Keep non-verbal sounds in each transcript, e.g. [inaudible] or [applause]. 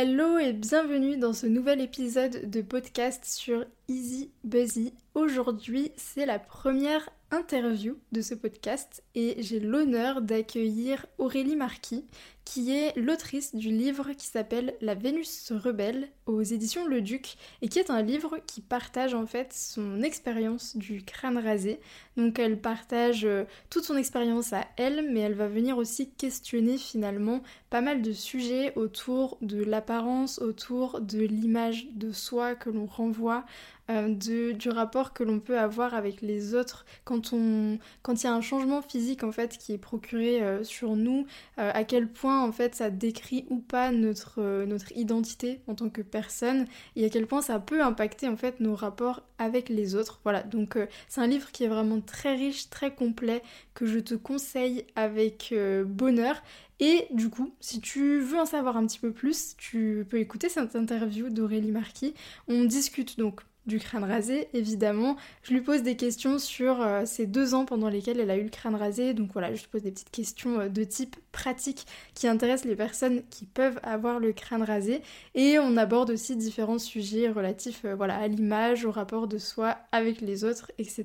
Hello et bienvenue dans ce nouvel épisode de podcast sur Easy Buzzy. Aujourd'hui, c'est la première interview de ce podcast et j'ai l'honneur d'accueillir Aurélie Marquis qui est l'autrice du livre qui s'appelle La Vénus rebelle aux éditions Le Duc et qui est un livre qui partage en fait son expérience du crâne rasé. Donc elle partage euh, toute son expérience à elle mais elle va venir aussi questionner finalement pas mal de sujets autour de l'apparence, autour de l'image de soi que l'on renvoie, euh, du rapport que l'on peut avoir avec les autres quand on quand il y a un changement physique en fait qui est procuré euh, sur nous, à quel point en fait ça décrit ou pas notre notre identité en tant que personne et à quel point ça peut impacter en fait nos rapports avec les autres. Voilà, donc c'est un livre qui est vraiment très riche, très complet que je te conseille avec bonheur et du coup, si tu veux en savoir un petit peu plus, tu peux écouter cette interview d'Aurélie Marquis. On discute donc du crâne rasé, évidemment. Je lui pose des questions sur euh, ces deux ans pendant lesquels elle a eu le crâne rasé. Donc voilà, je lui pose des petites questions euh, de type pratique qui intéressent les personnes qui peuvent avoir le crâne rasé. Et on aborde aussi différents sujets relatifs euh, à l'image, au rapport de soi avec les autres, etc.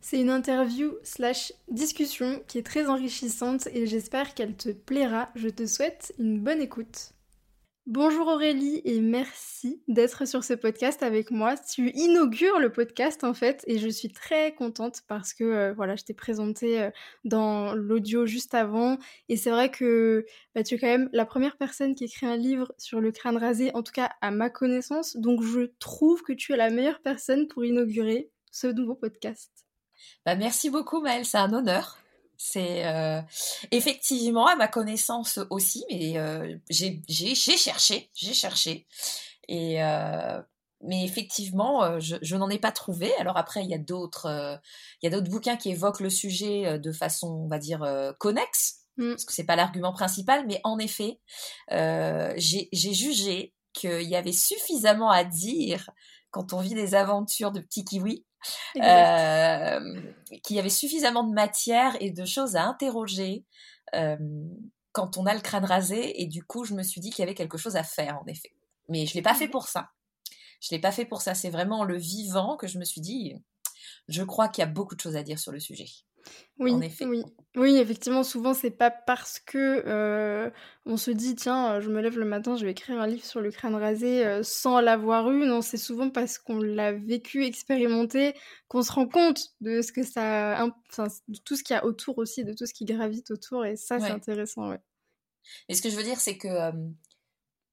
C'est une interview slash discussion qui est très enrichissante et j'espère qu'elle te plaira. Je te souhaite une bonne écoute. Bonjour Aurélie et merci d'être sur ce podcast avec moi. Tu inaugures le podcast en fait et je suis très contente parce que euh, voilà, je t'ai présenté euh, dans l'audio juste avant et c'est vrai que bah, tu es quand même la première personne qui écrit un livre sur le crâne rasé, en tout cas à ma connaissance. Donc je trouve que tu es la meilleure personne pour inaugurer ce nouveau podcast. Bah, merci beaucoup Maëlle, c'est un honneur. C'est euh, effectivement à ma connaissance aussi, mais euh, j'ai cherché, j'ai cherché. Et euh, mais effectivement, je, n'en ai pas trouvé. Alors après, il y a d'autres, il y a d'autres bouquins qui évoquent le sujet de façon, on va dire, connexe, mmh. parce que c'est pas l'argument principal. Mais en effet, j'ai jugé qu'il y avait suffisamment à dire quand on vit des aventures de petits kiwis euh, qu'il y avait suffisamment de matière et de choses à interroger euh, quand on a le crâne rasé. Et du coup, je me suis dit qu'il y avait quelque chose à faire, en effet. Mais je ne l'ai pas fait pour ça. Je ne l'ai pas fait pour ça. C'est vraiment le vivant que je me suis dit, je crois qu'il y a beaucoup de choses à dire sur le sujet. Oui, oui, oui, effectivement, souvent c'est pas parce que euh, on se dit tiens, euh, je me lève le matin, je vais écrire un livre sur le crâne rasé euh, sans l'avoir eu. Non, c'est souvent parce qu'on l'a vécu, expérimenté, qu'on se rend compte de ce que ça, enfin, de tout ce qu'il y a autour aussi, de tout ce qui gravite autour, et ça c'est intéressant, ouais. Et ce que je veux dire, c'est que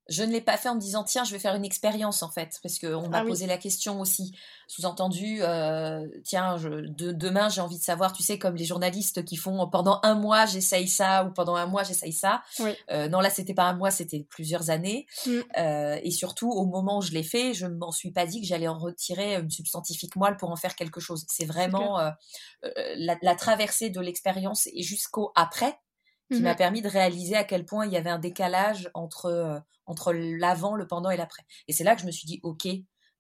je ne l'ai pas fait en me disant tiens je vais faire une expérience en fait parce qu'on m'a ah posé la question aussi. Sous-entendu euh, tiens je, de, demain j'ai envie de savoir tu sais comme les journalistes qui font pendant un mois j'essaye ça ou pendant un mois j'essaye ça. Euh, non là c'était pas un mois c'était plusieurs années. Mm. euh, et surtout au moment où je l'ai fait je m'en suis pas dit que j'allais en retirer une substantifique moelle pour en faire quelque chose. C'est vraiment la, la, traversée de l'expérience et jusqu'au après qui m'a mmh permis de réaliser à quel point il y avait un décalage entre, euh, entre l'avant, le pendant et l'après. Et c'est là que je me suis dit, ok,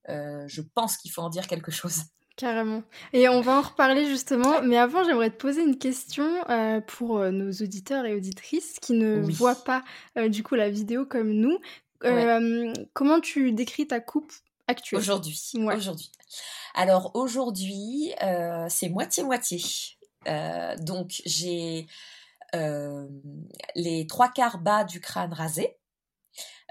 euh, je pense qu'il faut en dire quelque chose. [laughs] Carrément. Et on va en reparler justement, mais avant j'aimerais te poser une question euh, pour nos auditeurs et auditrices qui ne voient pas du coup la vidéo comme nous. Comment tu décris ta coupe actuelle? Aujourd'hui. Aujourd'hui. Alors aujourd'hui, c'est moitié-moitié. donc j'ai euh, les trois quarts bas du crâne rasé.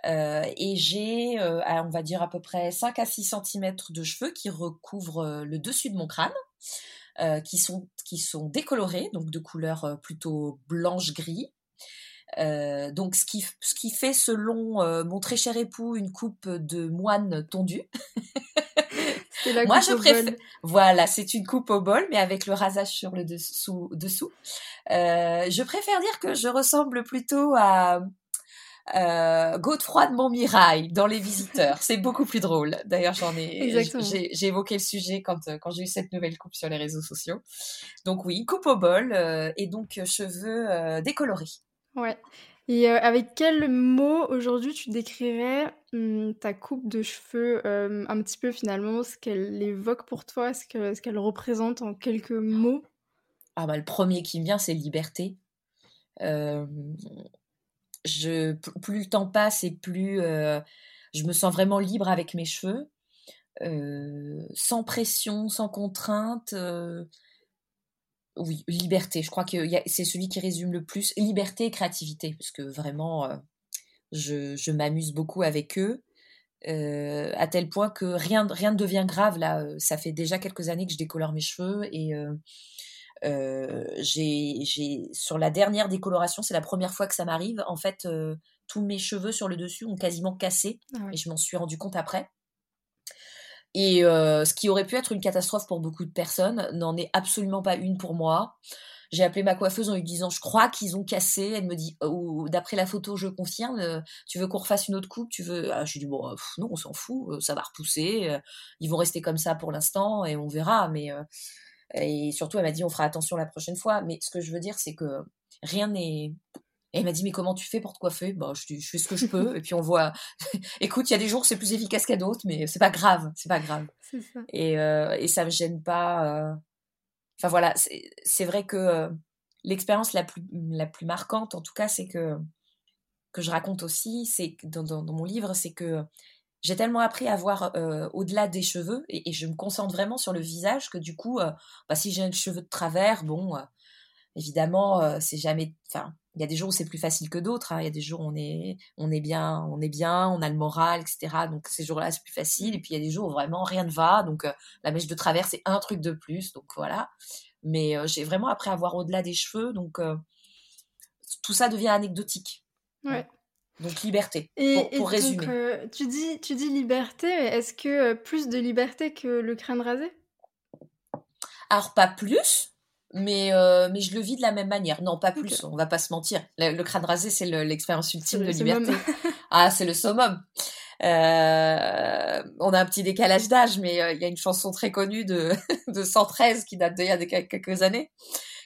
Euh, et j'ai, euh, on va dire à peu près 5 à 6 cm de cheveux qui recouvrent le dessus de mon crâne, qui, sont, qui sont décolorés, donc de couleur plutôt blanche-gris. donc ce qui, ce qui fait selon mon très cher époux une coupe de moine [laughs] Moi, je préfère. Voilà, c'est une coupe au bol, mais avec le rasage sur le dessous. dessous. Euh, je préfère dire que je ressemble plutôt à euh, Godefroy de Montmirail dans Les Visiteurs. c'est beaucoup plus drôle. D'ailleurs, j'en ai, [laughs] j'ai évoqué le sujet quand, euh, quand j'ai eu cette nouvelle coupe sur les réseaux sociaux. Donc oui, coupe au bol euh, et donc cheveux décolorés. Ouais. Et avec quel mot aujourd'hui tu décrirais mmh, ta coupe de cheveux un petit peu finalement, ce qu'elle évoque pour toi, ce qu'elle représente en quelques mots? Ah bah le premier qui me vient c'est liberté. je, plus le temps passe et plus je me sens vraiment libre avec mes cheveux, sans pression, sans contrainte. Oui, liberté. Je crois que c'est celui qui résume le plus. Liberté et créativité, parce que vraiment, je, je m'amuse beaucoup avec eux. à tel point que rien, rien ne devient grave là. Ça fait déjà quelques années que je décolore mes cheveux et j'ai sur la dernière décoloration, c'est la première fois que ça m'arrive. En fait, tous mes cheveux sur le dessus ont quasiment cassé ah et je m'en suis rendu compte après. Et ce qui aurait pu être une catastrophe pour beaucoup de personnes n'en est absolument pas une pour moi. J'ai appelé ma coiffeuse en lui disant je crois qu'ils ont cassé. Elle me dit oh, d'après la photo je confirme. tu veux qu'on refasse une autre coupe? Tu veux? Ah, Je lui dis bon non on s'en fout, ça va repousser. ils vont rester comme ça pour l'instant et on verra. Mais et surtout, elle m'a dit, on fera attention la prochaine fois. Mais ce que je veux dire, c'est que rien n'est. Et elle m'a dit, mais comment tu fais pour te coiffer? Bah, je, je fais ce que je peux. et puis on voit. [laughs] Écoute, il y a des jours, c'est plus efficace qu'à d'autres, mais c'est pas grave. C'est pas grave. [laughs] Ça. Et, euh, et ça me gêne pas. Euh. Enfin voilà, c'est vrai que euh, l'expérience la plus, la plus marquante, en tout cas, c'est que que je raconte aussi, c'est dans, dans, mon livre, c'est que j'ai tellement appris à voir euh, au-delà des cheveux et, je me concentre vraiment sur le visage que du coup, euh, bah, si j'ai un cheveu de travers, bon, euh, évidemment, c'est jamais. Enfin, il y a des jours où c'est plus facile que d'autres. Hein. Il y a des jours où on est, on est bien, on est bien, on a le moral, etc. Donc ces jours-là, c'est plus facile. Et puis il y a des jours où vraiment rien ne va. Donc la mèche de travers, c'est un truc de plus. Donc voilà. Mais j'ai vraiment appris à voir au-delà des cheveux. Donc tout ça devient anecdotique. Ouais. Donc liberté, pour, pour résumer. Euh, tu, dis, tu dis liberté, est-ce que euh, plus de liberté que le crâne rasé? Alors pas plus, mais, euh, mais je le vis de la même manière. Non, pas plus, on va pas se mentir. Le, crâne rasé, c'est l'expérience ultime de liberté. [laughs] ah, c'est le summum. on a un petit décalage d'âge, mais il y a une chanson très connue de, [laughs] de 113 qui date d'il y a quelques années,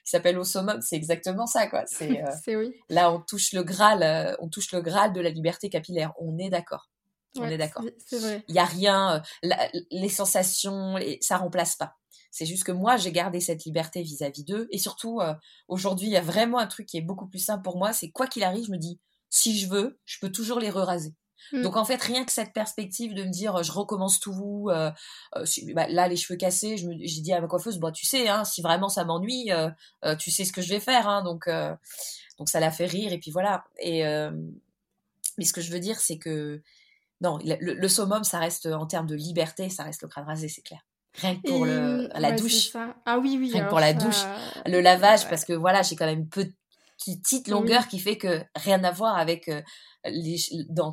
qui s'appelle Au summum, c'est exactement ça, quoi. [laughs] C'est, euh, oui. Là, on touche le graal, euh, on touche le graal de la liberté capillaire. On est d'accord. On est d'accord. C'est vrai. Il y a rien, euh, les sensations, les, ça remplace pas. C'est juste que moi, j'ai gardé cette liberté vis-à-vis d'eux. Et surtout, aujourd'hui, il y a vraiment un truc qui est beaucoup plus simple pour moi. C'est quoi qu'il arrive, je me dis, si je veux, je peux toujours les re-raser. Mm. Donc en fait, rien que cette perspective de me dire je recommence tout, euh, euh bah, là les cheveux cassés, j'ai dit à ma coiffeuse, bah tu sais, hein, si vraiment ça m'ennuie, euh, euh, tu sais ce que je vais faire, hein, donc donc ça l'a fait rire et puis voilà. Et mais ce que je veux dire, c'est que non, le, summum, ça reste en termes de liberté, ça reste le crâne rasé, c'est clair. Rien que pour le, la douche. Ah oui, oui. Rien que pour la douche. Le lavage, parce que voilà, j'ai quand même une petite longueur qui fait que rien à voir avec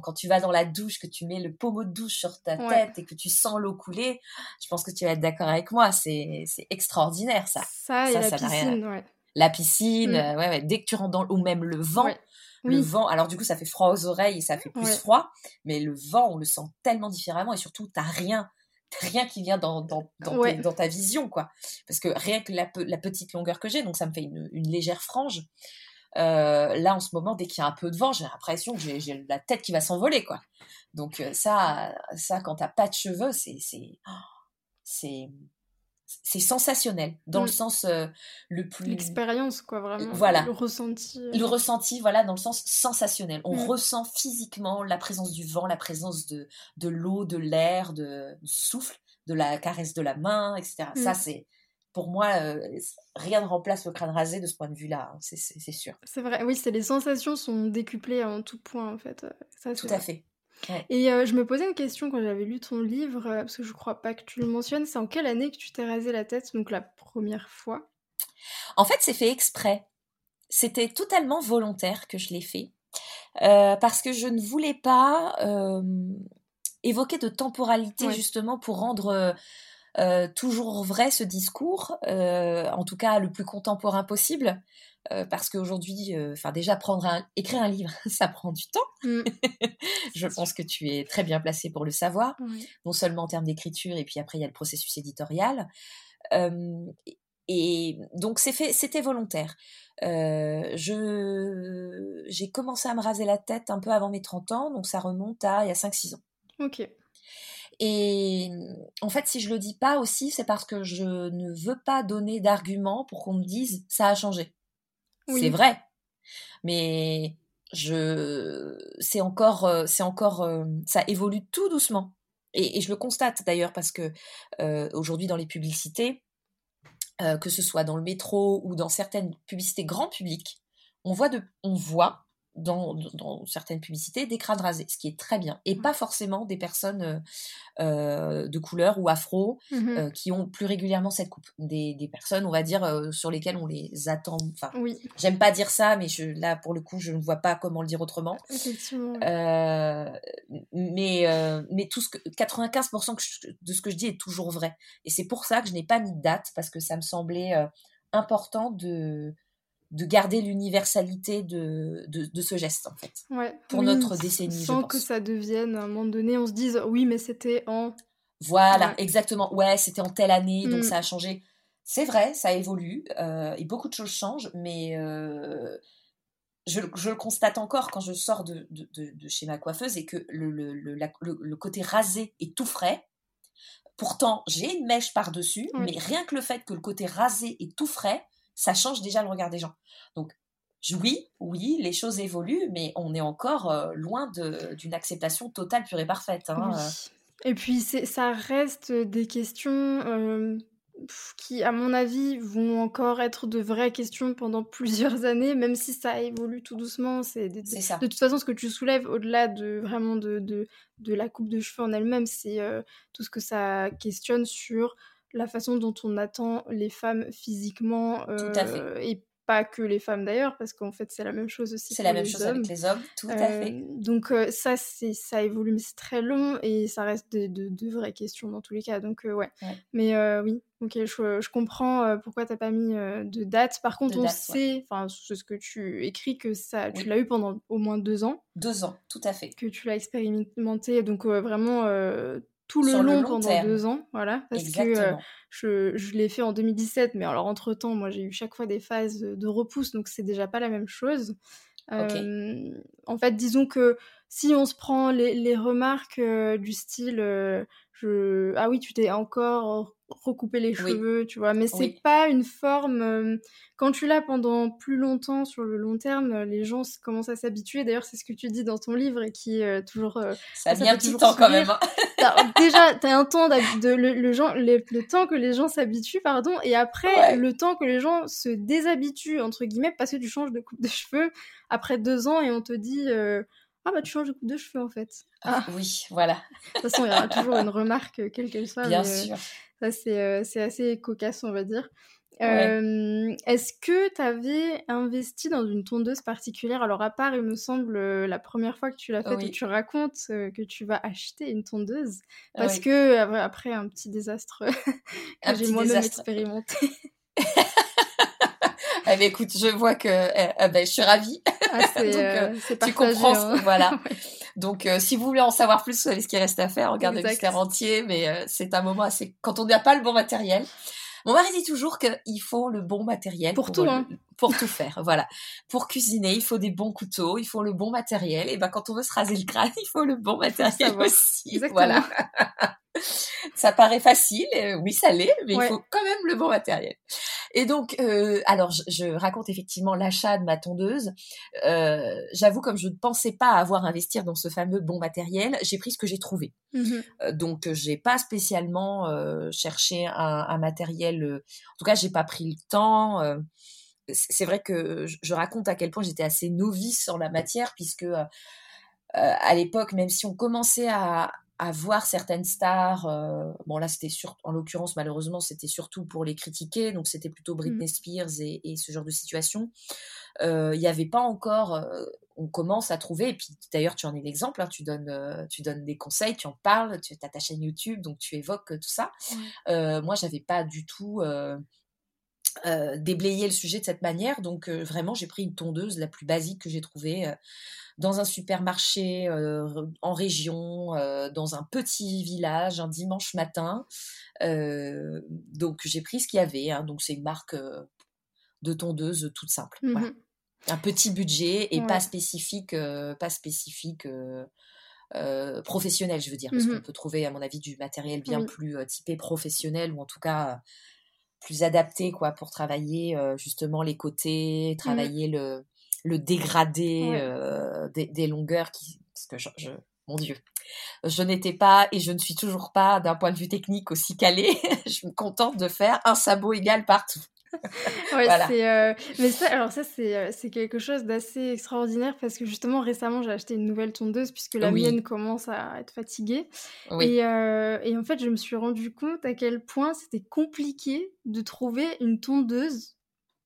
quand tu vas dans la douche, que tu mets le pommeau de douche sur ta tête et que tu sens l'eau couler, je pense que tu vas être d'accord avec moi. C'est extraordinaire, ça. Ça, et la piscine, ouais. La piscine, mm. euh, ouais, dès que tu rentres dans ou même le vent. Le vent, alors du coup, ça fait froid aux oreilles et ça fait plus froid, mais le vent, on le sent tellement différemment et surtout, t'as rien, rien qui vient dans, dans, dans, ta vision, quoi. Parce que rien que la, la petite longueur que j'ai, donc ça me fait une, une légère frange, euh, là, en ce moment, dès qu'il y a un peu de vent, j'ai l'impression que j'ai la tête qui va s'envoler, quoi. Donc euh, ça, ça, quand t'as pas de cheveux, c'est c'est c'est sensationnel dans le mm. sens euh, le plus l'expérience quoi vraiment voilà le ressenti le ressenti voilà dans le sens sensationnel on mm. ressent physiquement la présence du vent la présence de de l'eau de l'air de, du souffle de la caresse de la main etc ça mm. c'est pour moi, euh, rien ne remplace le crâne rasé de ce point de vue-là, hein, c'est sûr. C'est vrai, oui, c'est les sensations sont décuplées en tout point, en fait. Euh, tout à fait. Et euh, je me posais une question quand j'avais lu ton livre, parce que je crois pas que tu le mentionnes, c'est en quelle année que tu t'es rasé la tête, donc la première fois? En fait, c'est fait exprès. C'était totalement volontaire que je l'ai fait, parce que je ne voulais pas évoquer de temporalité, justement, pour rendre euh, toujours vrai ce discours, euh, en tout cas le plus contemporain possible, euh, parce qu'aujourd'hui, enfin déjà prendre un, écrire un livre, [laughs] ça prend du temps. Mm. [laughs] Je pense que tu es très bien placé pour le savoir, non seulement en termes d'écriture, et puis après il y a le processus éditorial. et donc c'était volontaire. je j'ai commencé à me raser la tête un peu avant mes 30 ans, donc ça remonte à il y a 5-6 ans. Ok. Et en fait, si je le dis pas aussi, c'est parce que je ne veux pas donner d'arguments pour qu'on me dise ça a changé. C'est vrai. Mais je, c'est encore, c'est encore, ça évolue tout doucement. Et, je le constate d'ailleurs parce que aujourd'hui dans les publicités, que ce soit dans le métro ou dans certaines publicités grand public, on voit, de, on voit dans, certaines publicités des crânes rasés, ce qui est très bien. Et mmh. pas forcément des personnes euh, euh, de couleur ou afro mmh euh, qui ont plus régulièrement cette coupe. Des, personnes, on va dire, sur lesquelles on les attend. Enfin, oui. j'aime pas dire ça, mais je, là, pour le coup, je ne vois pas comment le dire autrement. mais, mais tout ce que, 95% de ce que je dis est toujours vrai. Et c'est pour ça que je n'ai pas mis de date, parce que ça me semblait important de de garder l'universalité de, de, ce geste, en fait. Pour notre décennie, Sans que ça devienne, à un moment donné, on se dise, oui, mais c'était en... Voilà, exactement. Ouais, c'était en telle année, donc mm. ça a changé. C'est vrai, ça évolue, euh, et beaucoup de choses changent, mais euh, je, je, le constate encore quand je sors de, de, de chez ma coiffeuse et que le, le, le, le, côté rasé est tout frais. Pourtant, j'ai une mèche par-dessus, mais rien que le fait que le côté rasé est tout frais, ça change déjà le regard des gens. Donc, oui, oui, les choses évoluent, mais on est encore euh, loin d'une acceptation totale, pure et parfaite. Hein, euh. Et puis, ça reste des questions euh, qui, à mon avis, vont encore être de vraies questions pendant [laughs] plusieurs années, même si ça évolue tout doucement. C'est de, de, toute façon ce que tu soulèves, au-delà de vraiment de, de, de, la coupe de cheveux en elle-même, c'est tout ce que ça questionne sur la façon dont on attend les femmes physiquement euh, et pas que les femmes d'ailleurs parce qu'en fait c'est la même chose aussi c'est la même chose avec les hommes tout à fait. Euh, donc euh, ça c'est ça évolue mais c'est très long et ça reste de, de, vraies questions dans tous les cas. Donc ouais. mais oui. Ok je, je comprends pourquoi t'as pas mis de date. Par contre on sait enfin c'est ce que tu écris que ça tu l'as eu pendant au moins deux ans. Deux ans tout à fait. Que tu l'as expérimenté. Donc vraiment tout le long, pendant deux ans, voilà, parce que euh, je, je l'ai fait en 2017, mais alors entre temps, moi j'ai eu chaque fois des phases de repousse, donc c'est déjà pas la même chose. Euh, en fait, disons que si on se prend les, les remarques euh, du style, je... ah oui, tu t'es encore recouper les cheveux, tu vois. Mais c'est pas une forme. Euh, quand tu l'as pendant plus longtemps, sur le long terme, les gens commencent à s'habituer. D'ailleurs, c'est ce que tu dis dans ton livre et qui euh, toujours. Euh, ça mis un petit temps quand même. Hein. [laughs] [laughs] déjà, t'as un temps de le, le, temps que les gens s'habituent, pardon, et après le temps que les gens se déshabituent entre guillemets parce que tu changes de coupe de cheveux après deux ans et on te dit. Ah bah tu changes de coupe de cheveux en fait. Ah, oui, voilà. De toute façon, il y aura toujours une remarque, quelle qu'elle soit. Bien sûr. Ça, euh, c'est assez cocasse, on va dire. Est-ce que tu avais investi dans une tondeuse particulière? Alors, à part, il me semble, euh, la première fois que tu l'as faite, et tu racontes euh, que tu vas acheter une tondeuse. Parce que, après, un petit désastre [laughs] que j'ai moi-même expérimenté. [laughs] eh ben, écoute, je vois que eh, eh ben, je suis ravie. Ah, [laughs] Donc, tu comprends, hein. voilà. [laughs] Donc, euh, si vous voulez en savoir plus sur ce qui reste à faire, regardez le entier. Mais euh, c'est un moment assez. Quand on n'a pas le bon matériel. Mon mari dit toujours qu'il faut le bon matériel pour, tout, hein. pour tout faire. Voilà. Pour cuisiner, il faut des bons couteaux, il faut le bon matériel. Et ben quand on veut se raser le crâne, [laughs] il faut le bon matériel aussi. Exactement. Voilà. ça paraît facile, oui ça l'est, mais il faut quand même le bon matériel. Et donc, euh, alors je, raconte effectivement l'achat de ma tondeuse. Euh, J'avoue, comme je ne pensais pas avoir investir dans ce fameux bon matériel, j'ai pris ce que j'ai trouvé. Mmh euh, donc, j'ai pas spécialement euh, cherché un, un, matériel. Euh, en tout cas, j'ai pas pris le temps. C'est vrai que je, raconte à quel point j'étais assez novice en la matière, puisque à l'époque, même si on commençait à, à voir certaines stars. Euh, bon, là, c'était sur, en l'occurrence, malheureusement, c'était surtout pour les critiquer. Donc, c'était plutôt Britney mmh. Spears et, ce genre de situation. Euh, il n'y avait pas encore. Euh, on commence à trouver. Et puis, d'ailleurs, tu en es l'exemple. Hein, tu donnes, tu donnes des conseils, tu en parles. Tu as ta chaîne YouTube, donc tu évoques tout ça. moi, j'avais pas du tout. Déblayé le sujet de cette manière donc vraiment j'ai pris une tondeuse la plus basique que j'ai trouvée dans un supermarché euh, en région, euh, dans un petit village, un dimanche matin. Euh, donc j'ai pris ce qu'il y avait. Hein. donc c'est une marque de tondeuse toute simple. Mmh un petit budget et pas spécifique, pas spécifique. professionnel, je veux dire, parce mmh qu'on peut trouver, à mon avis, du matériel bien plus typé professionnel ou en tout cas plus adapté quoi pour travailler justement les côtés, mmh. travailler le, le dégradé des, longueurs qui, parce que je, mon Dieu, je n'étais pas et je ne suis toujours pas d'un point de vue technique aussi calé. [laughs] je me contente de faire un sabot égal partout. Ouais, c'est, euh, mais ça, alors ça, c'est, euh, c'est quelque chose d'assez extraordinaire parce que justement, récemment, j'ai acheté une nouvelle tondeuse puisque la mienne commence à être fatiguée. Et, euh, et, en fait, je me suis rendu compte à quel point c'était compliqué de trouver une tondeuse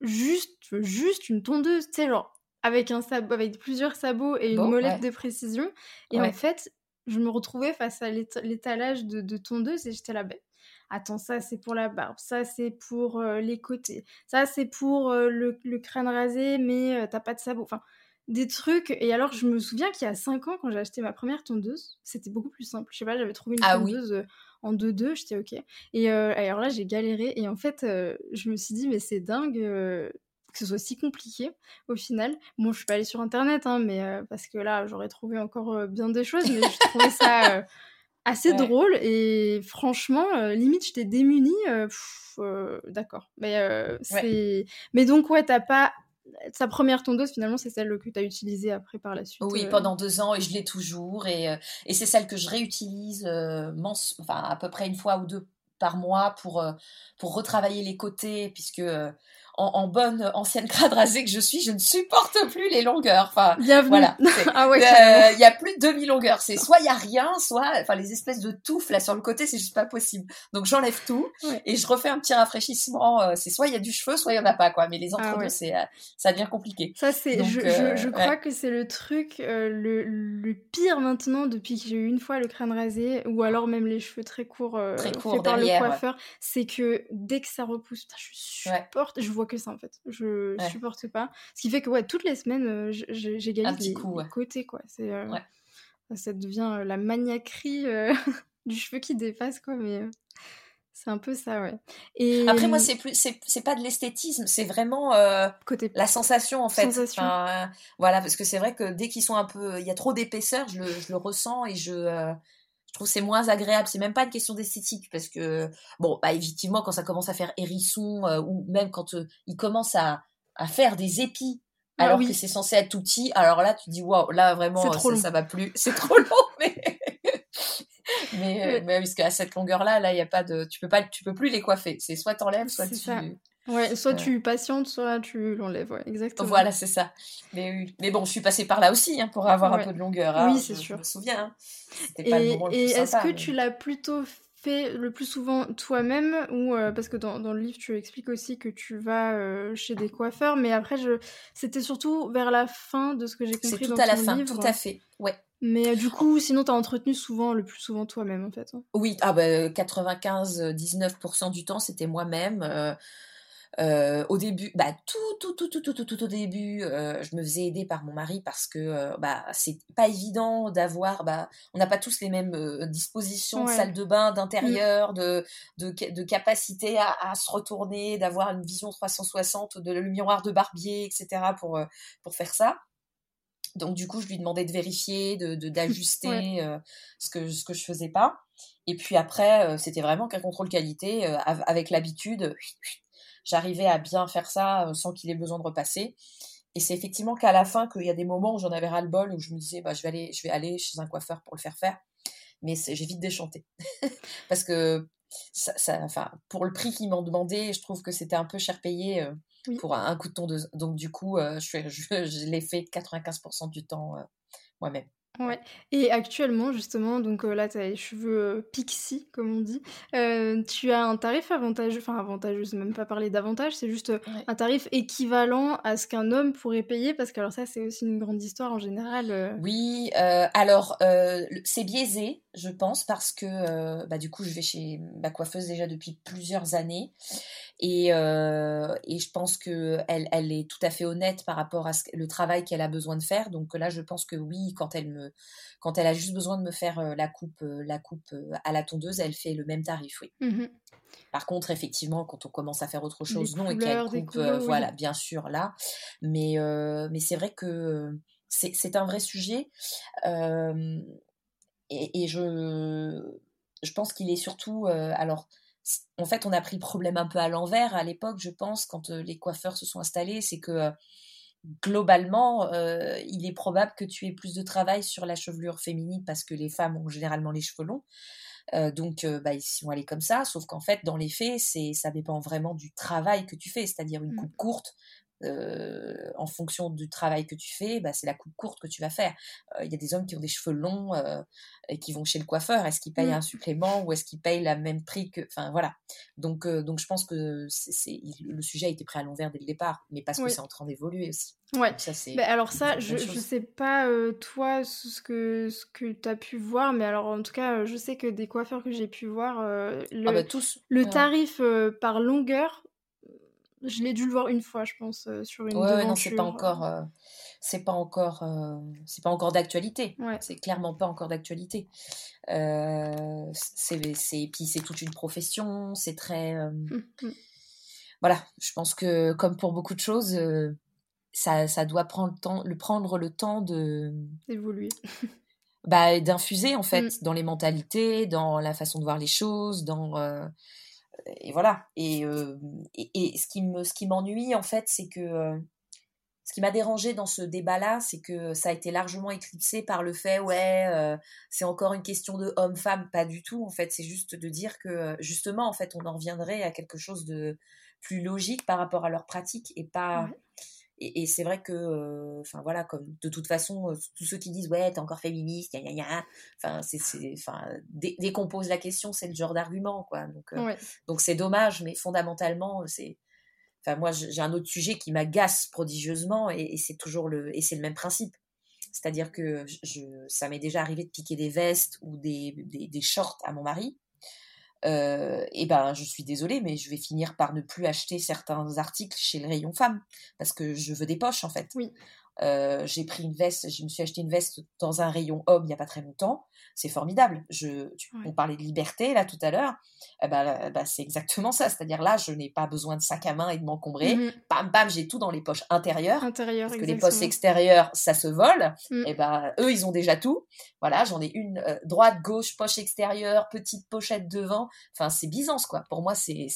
juste, juste une tondeuse, tu sais, genre avec un sabot, avec plusieurs sabots et une molette de précision. Et en fait, je me retrouvais face à l'étalage de, de tondeuses et j'étais là, bête attends, ça c'est pour la barbe, ça c'est pour euh, les côtés, ça c'est pour euh, le, crâne rasé, mais euh, t'as pas de sabot. Enfin, des trucs. Et alors, je me souviens qu'il y a 5 ans, quand j'ai acheté ma première tondeuse, c'était beaucoup plus simple. Je sais pas, j'avais trouvé une ah tondeuse en 2-2, j'étais ok. Et alors là, j'ai galéré. Et en fait, je me suis dit, mais c'est dingue que ce soit si compliqué au final. Bon, je suis pas allée sur internet, hein, mais parce que là, j'aurais trouvé encore bien des choses, mais je trouvais ça [laughs] assez drôle et franchement euh, limite j'étais démunie euh, euh, d'accord. Mais c'est mais donc ouais t'as pas sa première tondeuse finalement c'est celle que tu as utilisée après par la suite oui pendant deux ans et je l'ai toujours et, et c'est celle que je réutilise enfin à peu près une fois ou deux par mois pour pour retravailler les côtés puisque en, bonne ancienne crade rasée que je suis, je ne supporte plus les longueurs. Enfin, voilà. [laughs] ah ouais. Euh, il y a plus de demi longueurs. C'est soit il y a rien, soit, enfin, les espèces de touffes là sur le côté, c'est juste pas possible. Donc j'enlève tout et je refais un petit rafraîchissement. Euh, c'est soit il y a du cheveu, soit il y en a pas quoi. Mais les entre-deux, ah c'est, euh, ça devient compliqué. Ça c'est, je, je, je crois que c'est le truc le, le, pire maintenant depuis que j'ai eu une fois le crâne rasé ou alors même les cheveux très courts, très par le coiffeur, c'est que dès que ça repousse, je supporte, je vois que ça en fait. Je supporte pas. Ce qui fait que ouais, toutes les semaines, euh, j'égalise les, coup, côtés quoi. C'est euh, ça devient euh, la maniaquerie [laughs] du cheveu qui dépasse quoi, mais c'est un peu ça ouais. Et après moi c'est plus c'est pas de l'esthétisme, c'est vraiment Côté... la sensation en fait. voilà parce que c'est vrai que dès qu'ils sont un peu, il y a trop d'épaisseur, je le, je le, ressens et je je trouve c'est moins agréable. C'est même pas une question d'esthétique parce que bon, bah effectivement quand ça commence à faire hérisson euh, ou même quand euh, il commence à, à, faire des épis ah alors que c'est censé être tout petit, alors là tu dis waouh, là vraiment ça, ça, va plus, [laughs] c'est trop long mais [laughs] mais, mais parce qu'à cette longueur là, là il y a pas de, tu peux pas, tu peux plus les coiffer. C'est soit t'enlèves, soit tu Ouais, soit tu patientes, soit tu l'enlèves, ouais, exactement. Voilà, c'est ça. Mais, mais bon, je suis passée par là aussi hein, pour avoir un peu de longueur. Hein, oui, c'est sûr. Je me souviens. Hein. C'était pas le moment le Et est-ce que tu l'as plutôt fait le plus souvent toi-même ou euh, parce que dans, dans, le livre tu expliques aussi que tu vas euh, chez des coiffeurs, mais après je c'était surtout vers la fin de ce que j'ai compris dans tout à la fin, tout à fait. Ouais. Mais euh, du coup, sinon, tu as entretenu souvent, le plus souvent toi-même, en fait. Oui, ah bah, 95-19% du temps, c'était moi-même. Euh, au début, bah, tout, tout, tout, tout, tout, tout, au début, euh, je me faisais aider par mon mari parce que euh, bah, c'est pas évident d'avoir, bah, on n'a pas tous les mêmes dispositions de salle de bain, d'intérieur, de, de, de, capacité à, à se retourner, d'avoir une vision 360 de le miroir de barbier, etc. pour, pour faire ça. Donc du coup, je lui demandais de vérifier, de [laughs] d'ajuster ce que ce que je faisais pas. Et puis après, c'était vraiment qu'un contrôle qualité avec l'habitude j'arrivais à bien faire ça euh, sans qu'il ait besoin de repasser. Et c'est effectivement qu'à la fin qu'il y a des moments où j'en avais ras le bol, où je me disais, bah, je, vais aller, je vais aller chez un coiffeur pour le faire faire. Mais j'ai vite déchanté. [laughs] Parce que ça, enfin, pour le prix qu'ils m'ont demandé, je trouve que c'était un peu cher payé euh, pour un, coup de tondeuse. Donc du coup, euh, je, je, je l'ai fait 95% du temps moi-même. Ouais. Et actuellement, justement, donc euh, là, tu as les cheveux euh, pixie, comme on dit. Euh, tu as un tarif avantageux, enfin avantageux, c'est même pas parler d'avantage, c'est juste un tarif équivalent à ce qu'un homme pourrait payer, parce que alors ça, c'est aussi une grande histoire en général. Oui, alors c'est biaisé, je pense, parce que bah, du coup, je vais chez ma coiffeuse déjà depuis plusieurs années. Et, euh, et, je pense qu'elle elle est tout à fait honnête par rapport à ce, le travail qu'elle a besoin de faire. Donc là, je pense que oui, quand elle, me, quand elle a juste besoin de me faire euh, la coupe, euh, la coupe à la tondeuse, elle fait le même tarif, oui. Mmh par contre, effectivement, quand on commence à faire autre chose, non, et qu'elle coupe, voilà, bien sûr, là. Mais, mais c'est vrai que c'est un vrai sujet. et, et je, je pense qu'il est surtout... alors, en fait, on a pris le problème un peu à l'envers à l'époque, je pense, quand euh, les coiffeurs se sont installés. C'est que globalement, il est probable que tu aies plus de travail sur la chevelure féminine parce que les femmes ont généralement les cheveux longs. donc, bah, ils sont allés comme ça, sauf qu'en fait, dans les faits, c'est, ça dépend vraiment du travail que tu fais, c'est-à-dire une mmh. coupe courte, euh, en fonction du travail que tu fais, bah, c'est la coupe courte que tu vas faire. Il y a des hommes qui ont des cheveux longs euh, et qui vont chez le coiffeur. Est-ce qu'ils payent mmh. un supplément ou est-ce qu'ils payent la même prix que. Enfin voilà. Donc, donc je pense que c'est, le sujet a été pris à l'envers dès le départ, mais parce que c'est en train d'évoluer aussi. Ouais. Ça, bah, alors ça, je, je sais pas toi ce que, ce que tu as pu voir, mais alors en tout cas, je sais que des coiffeurs que j'ai pu voir, le, ah bah, tous. le tarif par longueur je l'ai dû le voir une fois, je pense, euh, sur une ouais, non, c'est pas encore, euh, c'est pas encore, euh, c'est pas encore d'actualité. C'est clairement pas encore d'actualité. c'est, puis c'est toute une profession, c'est très, mmh, mmh. voilà. Je pense que comme pour beaucoup de choses, ça, ça doit prendre le temps, le prendre le temps de évoluer. bah, d'infuser en fait mmh. dans les mentalités, dans la façon de voir les choses, dans et voilà. Et, et, ce qui me, ce qui m'ennuie en fait, c'est que ce qui m'a dérangé dans ce débat-là, c'est que ça a été largement éclipsé par le fait, ouais, c'est encore une question de homme-femme, pas du tout. En fait, c'est juste de dire que justement, en fait, on en reviendrait à quelque chose de plus logique par rapport à leur pratique et pas. Et, c'est vrai que, euh, enfin voilà, comme de toute façon, euh, tous ceux qui disent ouais, t'es encore féministe, gna enfin c'est, enfin dès, qu'on pose la question, c'est le genre d'argument quoi. Donc euh, donc c'est dommage, mais fondamentalement c'est, enfin moi j'ai un autre sujet qui m'agace prodigieusement et, c'est toujours le et c'est le même principe. C'est-à-dire que je, ça m'est déjà arrivé de piquer des vestes ou des, des, des shorts à mon mari euh, et ben je suis désolée, mais je vais finir par ne plus acheter certains articles chez le rayon femme parce que je veux des poches en fait. Oui. Euh, j'ai pris une veste, je me suis acheté une veste dans un rayon homme il n'y a pas très longtemps. C'est formidable. Je, On parlait de liberté là tout à l'heure. Eh ben, bah, c'est exactement ça. C'est-à-dire là, je n'ai pas besoin de sac à main et de m'encombrer. Mmh Bam, bam, j'ai tout dans les poches intérieures. Parce que les poches extérieures, ça se vole. Et eh ben, eux, ils ont déjà tout. Voilà, j'en ai une euh, droite, gauche, poche extérieure, petite pochette devant. Enfin, c'est Byzance, quoi. Pour moi, c'est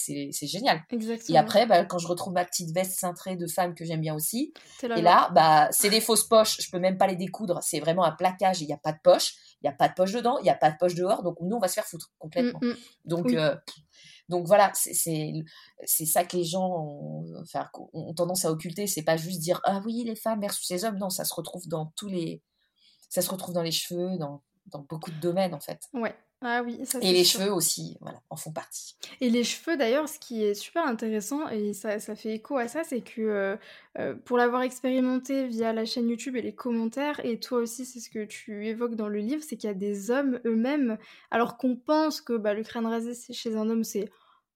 génial. Exactement. Et après, bah, quand je retrouve ma petite veste cintrée de femme que j'aime bien aussi, et là, bah, c'est des fausses poches, je peux même pas les découdre, c'est vraiment un plaquage, il n'y a pas de poche, il n'y a pas de poche dedans, il n'y a pas de poche dehors, donc nous on va se faire foutre complètement. Mm, mm. Donc, euh, donc voilà, c'est ça que les gens ont, enfin, ont tendance à occulter, c'est pas juste dire ah oui les femmes versus les hommes, non, ça se retrouve dans tous les, ça se retrouve dans les cheveux, dans, dans beaucoup de domaines en fait. Ouais. Ah oui, Et les cheveux aussi, voilà, en font partie. Et les cheveux d'ailleurs, ce qui est super intéressant, et ça, ça fait écho à ça, c'est que euh, euh, pour l'avoir expérimenté via la chaîne YouTube et les commentaires, et toi aussi c'est ce que tu évoques dans le livre, c'est qu'il y a des hommes eux-mêmes, alors qu'on pense que bah, le crâne rasé chez un homme c'est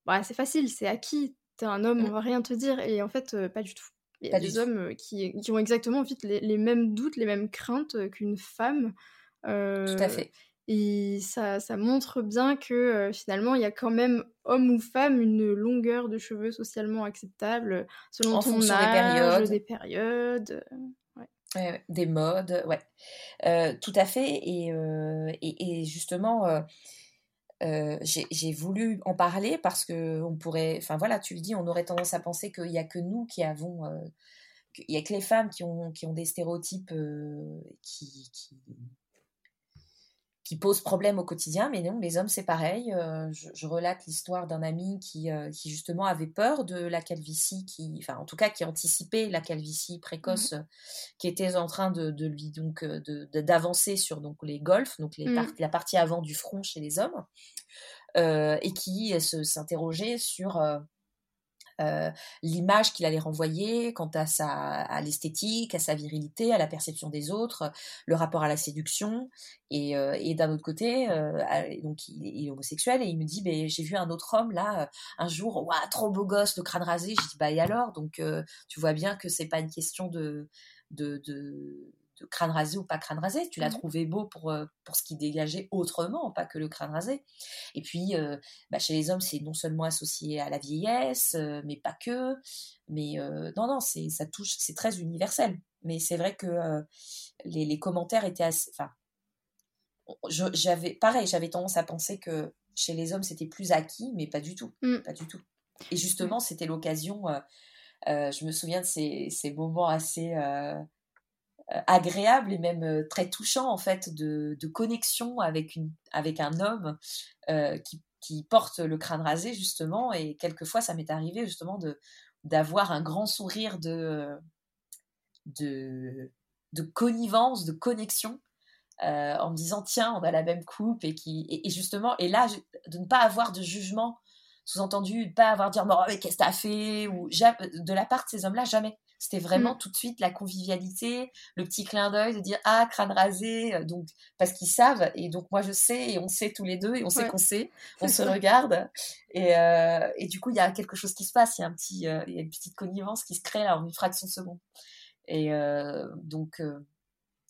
bah, facile, c'est acquis, t'es un homme, on mm. va rien te dire, et en fait euh, pas du tout. Il y a des hommes qui, qui, ont exactement en fait, les, les, mêmes doutes, les mêmes craintes qu'une femme. Tout à fait. Et ça, ça montre bien que euh, finalement, il y a quand même, homme ou femme, une longueur de cheveux socialement acceptable selon ton âge, des périodes. Ouais. des modes, ouais. Euh, tout à fait. Et, euh, et, et, justement, j'ai voulu en parler parce que on pourrait, enfin voilà, tu le dis, on aurait tendance à penser qu'il n'y a que nous qui avons, il n'y a que les femmes qui ont, qui ont des stéréotypes qui, qui qui pose problème au quotidien, mais non, les hommes c'est pareil. Euh, je, relate l'histoire d'un ami qui, euh, qui justement avait peur de la calvitie, qui, enfin en tout cas qui anticipait la calvitie précoce, mmh. qui était en train de, de lui donc d'avancer sur donc les golfs, donc les mmh. la partie avant du front chez les hommes, euh, et qui s'interrogeait sur euh, l'image qu'il allait renvoyer quant à sa à l'esthétique, à sa virilité, à la perception des autres, le rapport à la séduction. Et, euh, et d'un autre côté, euh, donc il est, homosexuel et il me dit, ben j'ai vu un autre homme là un jour, waouh, trop beau gosse, le crâne rasé. Je dis bah et alors? Donc tu vois bien que c'est pas une question de, de de crâne rasé ou pas crâne rasé. Tu l'as mmh trouvé beau pour, euh, pour ce qui dégageait autrement, pas que le crâne rasé. Et puis, euh, bah, chez les hommes, c'est non seulement associé à la vieillesse, euh, mais pas que. Mais non, non, c'est, ça touche, c'est très universel. Mais c'est vrai que les, les, commentaires étaient assez. Enfin, j'avais, pareil, j'avais tendance à penser que chez les hommes, c'était plus acquis, mais pas du tout. Mmh. Pas du tout. Et justement, c'était l'occasion je me souviens de ces, ces moments assez agréables et même très touchants en fait de, connexion avec, une, avec un homme qui, qui, porte le crâne rasé justement. Et quelquefois ça m'est arrivé justement de d'avoir un grand sourire de, de, connivence, de connexion euh, en me disant tiens on a la même coupe et qui et, justement et là de ne pas avoir de jugement sous-entendu de pas avoir dire bon, mais qu'est-ce que t'as fait ou de la part de ces hommes-là jamais c'était vraiment mm. tout de suite la convivialité le petit clin d'œil de dire ah crâne rasé euh, donc parce qu'ils savent et donc moi je sais et on sait tous les deux et on sait qu'on sait [laughs] on se regarde et, euh, et du coup il y a quelque chose qui se passe il y a un petit il y a une petite connivence qui se crée là en une fraction de seconde et donc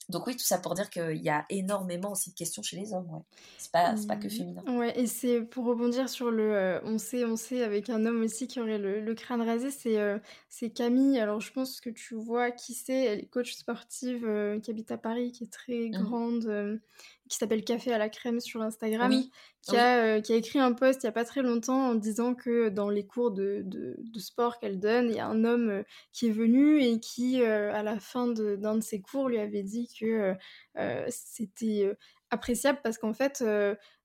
donc oui, tout ça pour dire qu'il y a énormément aussi de questions chez les hommes. Ouais. C'est pas, pas que mmh. féminin. Ouais, et c'est pour rebondir sur le euh, on sait, on sait, avec un homme aussi qui aurait le, crâne rasé, c'est euh, c'est Camille. Alors je pense que tu vois qui c'est. Elle est coach sportive euh, qui habite à Paris, qui est très mmh. grande qui s'appelle Café à la crème sur Instagram, qui, a, euh, qui, a, écrit un post il n'y a pas très longtemps en disant que dans les cours de, de, sport qu'elle donne, il y a un homme euh, qui est venu et qui, euh, à la fin d'un de, ses cours, lui avait dit que c'était appréciable parce qu'en fait,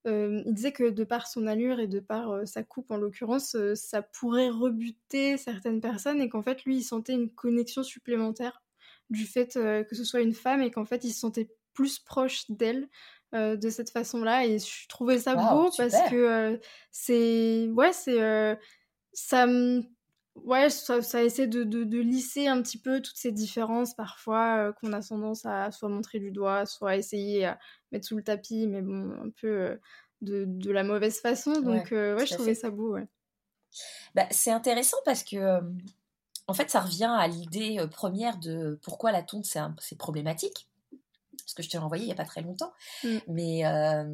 il disait que de par son allure et de par sa coupe en l'occurrence, ça pourrait rebuter certaines personnes et qu'en fait, lui, il sentait une connexion supplémentaire du fait que ce soit une femme et qu'en fait, il se sentait plus proche d'elle euh, de cette façon-là. Et je trouvais ça beau parce que euh, c'est. Ouais, c'est. Euh, ça Ouais, ça, ça essaie de, de, lisser un petit peu toutes ces différences parfois qu'on a tendance à soit montrer du doigt, soit essayer à mettre sous le tapis, mais bon, un peu de, de, la mauvaise façon. Donc, ouais, je trouvais ça beau, ouais. Bah, c'est intéressant parce que, en fait, ça revient à l'idée première de pourquoi la tonte, c'est problématique parce que je t'ai renvoyé il n'y a pas très longtemps. Mm. Mais euh,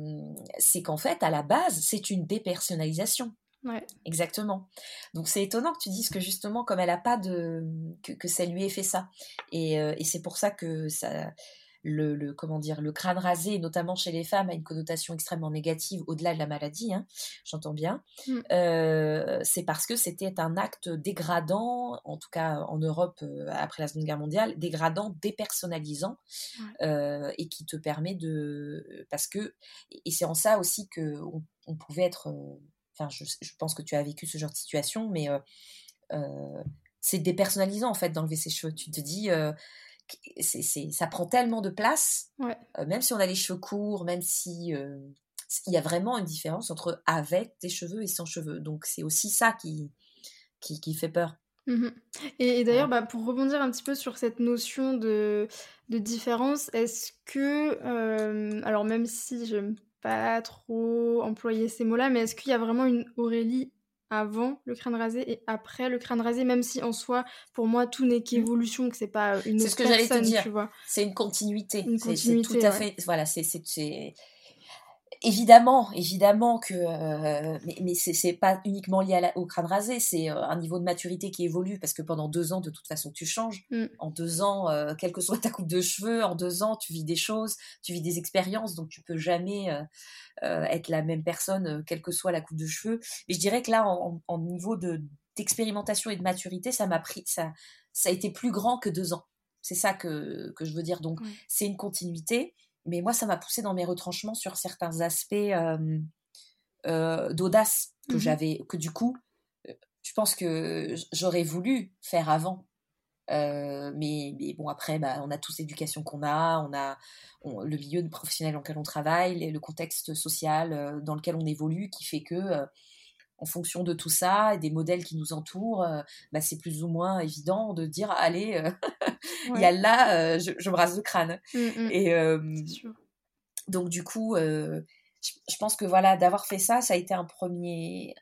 c'est qu'en fait, à la base, c'est une dépersonnalisation. Ouais. Exactement. Donc c'est étonnant que tu dises que justement, comme elle n'a pas de. Que, que, ça lui ait fait ça. Et, euh, et c'est pour ça que ça le, comment dire le crâne rasé, notamment chez les femmes, a une connotation extrêmement négative au-delà de la maladie. Hein, j'entends bien. Mm. Euh, c'est parce que c'était un acte dégradant, en tout cas en Europe euh, après la Seconde Guerre mondiale, dégradant, dépersonnalisant, euh, et qui te permet de parce que et c'est en ça aussi que on, pouvait être. Enfin, je, je, pense que tu as vécu ce genre de situation, mais c'est dépersonnalisant en fait d'enlever ses cheveux. Tu te dis c'est, ça prend tellement de place, euh, même si on a les cheveux courts, même si euh, il y a vraiment une différence entre avec des cheveux et sans cheveux. Donc c'est aussi ça qui, qui, fait peur. Mmh et, d'ailleurs, bah, pour rebondir un petit peu sur cette notion de, de différence, est-ce que, euh, alors même si j'aime pas trop employer ces mots-là, mais est-ce qu'il y a vraiment une Aurélie avant le crâne rasé et après le crâne rasé, même si en soi, pour moi, tout n'est qu'évolution, que c'est pas une autre C'est ce que j'allais te dire. C'est une continuité. Une continuité. C'est tout à fait. Voilà, c'est Évidemment, évidemment que, euh, mais, mais c'est pas uniquement lié au crâne rasé, c'est euh, un niveau de maturité qui évolue parce que pendant deux ans, de toute façon, tu changes. Mm. En deux ans, euh, quelle que soit ta coupe de cheveux, en deux ans, tu vis des choses, tu vis des expériences, donc tu peux jamais être la même personne, quelle que soit la coupe de cheveux. Mais je dirais que là, en, niveau de d'expérimentation et de maturité, ça m'a pris, ça, ça a été plus grand que deux ans. C'est ça que, que je veux dire. Donc, c'est une continuité mais moi, ça m'a poussé dans mes retranchements sur certains aspects euh, euh, d'audace que mmh j'avais, que du coup, euh, je pense que j'aurais voulu faire avant. mais, bon, après, bah, on a tous l'éducation qu'on a, on a le milieu professionnel dans lequel on travaille, le contexte social dans lequel on évolue, qui fait que en fonction de tout ça et des modèles qui nous entourent, euh, bah, c'est plus ou moins évident de dire allez, euh, [laughs] il y a là, euh, je, je, me rase le crâne. Mmh, mmh. Et donc du coup, je, pense que voilà, d'avoir fait ça, ça a été un premier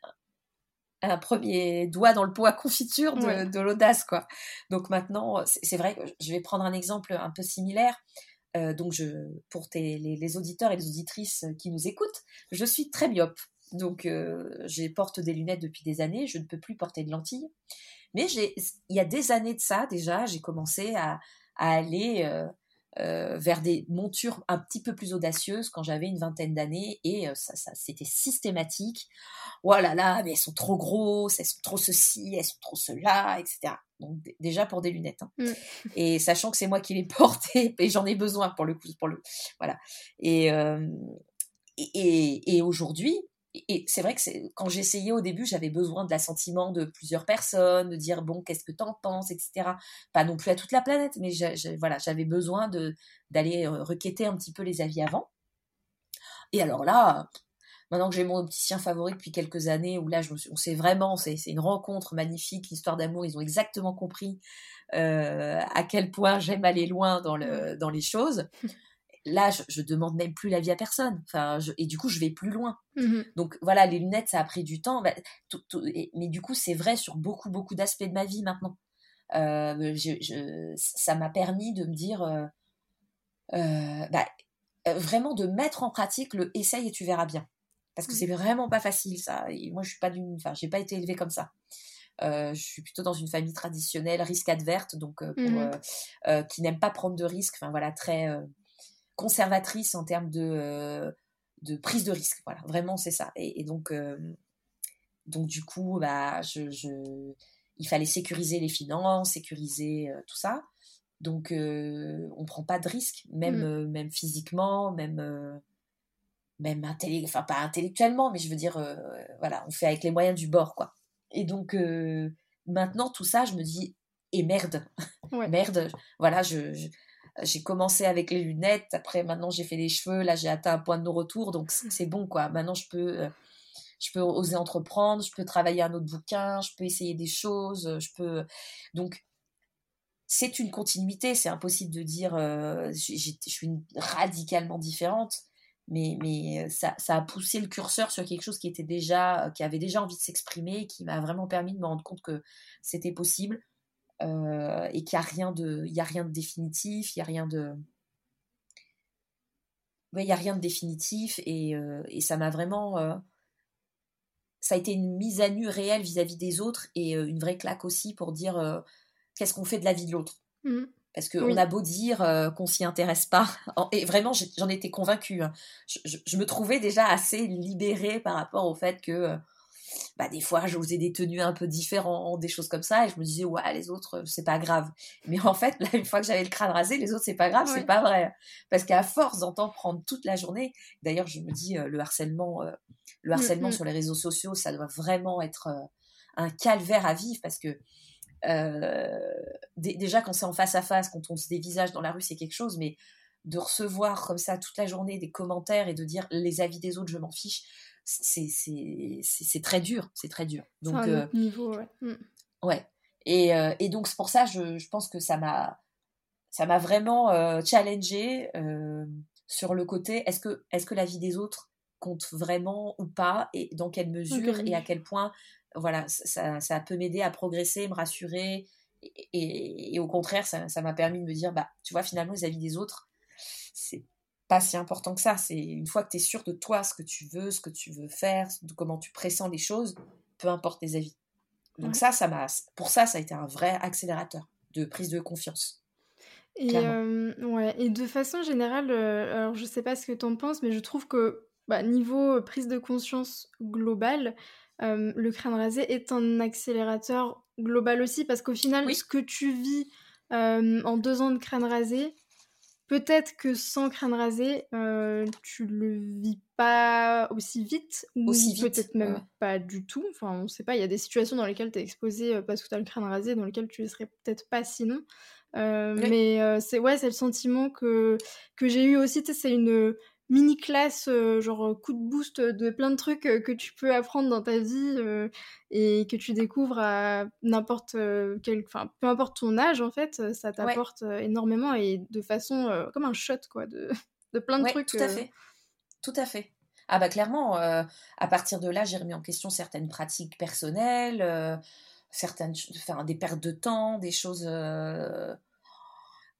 un premier doigt dans le pot à confiture de, l'audace quoi. Donc maintenant, c'est vrai que je vais prendre un exemple un peu similaire. donc je, pour tes, les, les auditeurs et les auditrices qui nous écoutent, je suis très myope. Donc, euh, je porte des lunettes depuis des années, je ne peux plus porter de lentilles. Mais il y a des années de ça déjà, j'ai commencé à, aller euh, vers des montures un petit peu plus audacieuses quand j'avais une vingtaine d'années et ça, ça c'était systématique. Oh là là, mais elles sont trop grosses, elles sont trop ceci, elles sont trop cela, etc. Donc déjà pour des lunettes. Hein. Mmh. Et sachant que c'est moi qui les [laughs] porte et, j'en ai besoin pour le coup, pour le voilà. Et et, et aujourd'hui, et c'est vrai que quand j'essayais au début, j'avais besoin de l'assentiment de plusieurs personnes, de dire bon, qu'est-ce que t'en penses, etc. Pas non plus à toute la planète, mais voilà, j'avais besoin d'aller euh, requêter un petit peu les avis avant. Et alors là, maintenant que j'ai mon opticien favori depuis quelques années, où là, je on sait vraiment, c'est une rencontre magnifique, l'histoire d'amour, ils ont exactement compris euh, à quel point j'aime aller loin dans les choses. Là, je, demande même plus l'avis à personne. Enfin, et du coup, je vais plus loin. Mmh Donc voilà, les lunettes, ça a pris du temps. Bah, mais du coup, c'est vrai sur beaucoup, beaucoup d'aspects de ma vie maintenant. Euh, ça m'a permis de me dire, euh, euh, bah, vraiment de mettre en pratique le essaye et tu verras bien. Parce que mmh. c'est vraiment pas facile ça. Et moi, je suis pas d'une, enfin, j'ai pas été élevée comme ça. je suis plutôt dans une famille traditionnelle, risque adverte, donc mmh qui n'aime pas prendre de risques. Enfin voilà, très conservatrice en termes de, euh, de prise de risque. Voilà, vraiment, c'est ça. Et, donc, euh, donc, du coup, bah, je, il fallait sécuriser les finances, sécuriser euh, tout ça. Donc, on ne prend pas de risque, même, mmh. même physiquement, même, même enfin, pas intellectuellement, mais je veux dire, voilà, on fait avec les moyens du bord, quoi. Et donc, maintenant, tout ça, je me dis, et merde, [laughs] merde, voilà, je, j'ai commencé avec les lunettes, après maintenant j'ai fait les cheveux, là j'ai atteint un point de non-retour, donc c'est bon quoi. Maintenant je peux, euh, je peux oser entreprendre, je peux travailler un autre bouquin, je peux essayer des choses, euh, je peux. Donc c'est une continuité, c'est impossible de dire euh, je suis radicalement différente, mais, mais ça, ça, a poussé le curseur sur quelque chose qui était déjà, qui avait déjà envie de s'exprimer, qui m'a vraiment permis de me rendre compte que c'était possible. Euh, et qu'il n'y a, rien de, il y a rien de définitif, il n'y a rien de... il y a rien de définitif et, euh, et ça m'a vraiment... Euh, ça a été une mise à nu réelle vis-à-vis des autres et une vraie claque aussi pour dire qu'est-ce qu'on fait de la vie de l'autre. Mmh. Parce qu'on a beau dire qu'on s'y intéresse pas, [laughs] et vraiment j'en étais convaincue. Hein. Je, je, me trouvais déjà assez libérée par rapport au fait que bah, des fois, j'osais des tenues un peu différentes, des choses comme ça, et je me disais, ouais, les autres, c'est pas grave. Mais en fait, [laughs] là, une fois que j'avais le crâne rasé, les autres, c'est pas grave, c'est pas vrai. Parce qu'à force d'entendre prendre toute la journée, d'ailleurs, je me dis, euh, le harcèlement, euh, le mmh, harcèlement mmh. sur les réseaux sociaux, ça doit vraiment être euh, un calvaire à vivre parce que déjà quand c'est en face à face, quand on se dévisage dans la rue, c'est quelque chose, mais de recevoir comme ça toute la journée des commentaires et de dire les avis des autres, je m'en fiche, c'est très dur, c'est très dur. Donc, un euh, niveau, ouais. Mm. Ouais. Et, euh, et, donc, c'est pour ça, je, je, pense que ça m'a ça m'a vraiment euh, challengé sur le côté est-ce que, est -ce que la vie des autres compte vraiment ou pas et dans quelle mesure et à quel point voilà ça, ça peut m'aider à progresser me rassurer et, et, au contraire ça m'a permis de me dire bah tu vois finalement les avis des autres c'est pas si important que ça. C'est une fois que tu es sûr de toi, ce que tu veux, ce que tu veux faire, de comment tu pressens les choses, peu importe tes avis. Donc ça, ça m'a, pour ça, ça a été un vrai accélérateur de prise de confiance. Et, euh, ouais, et de façon générale, euh, alors je sais pas ce que tu en penses, mais je trouve que bah, niveau prise de conscience globale, euh, le crâne rasé est un accélérateur global aussi, parce qu'au final, ce que tu vis en deux ans de crâne rasé, Peut-être que sans crâne rasé, euh, tu le vis pas aussi vite, ou peut-être même pas du tout. Enfin, on sait pas, il y a des situations dans lesquelles tu es exposé euh, parce que tu as le crâne rasé, dans lesquelles tu ne serais peut-être pas sinon. Euh, mais c'est ouais, c'est le sentiment que, que j'ai eu aussi. C'est une, mini classe, euh, genre coup de boost de plein de trucs euh, que tu peux apprendre dans ta vie euh, et que tu découvres à n'importe quel, enfin peu importe ton âge en fait, ça t'apporte énormément et de façon comme un shot quoi, de, [laughs] de plein de trucs. Tout à fait, tout à fait. Ah bah clairement, à partir de là, j'ai remis en question certaines pratiques personnelles, certaines, enfin des pertes de temps, des choses.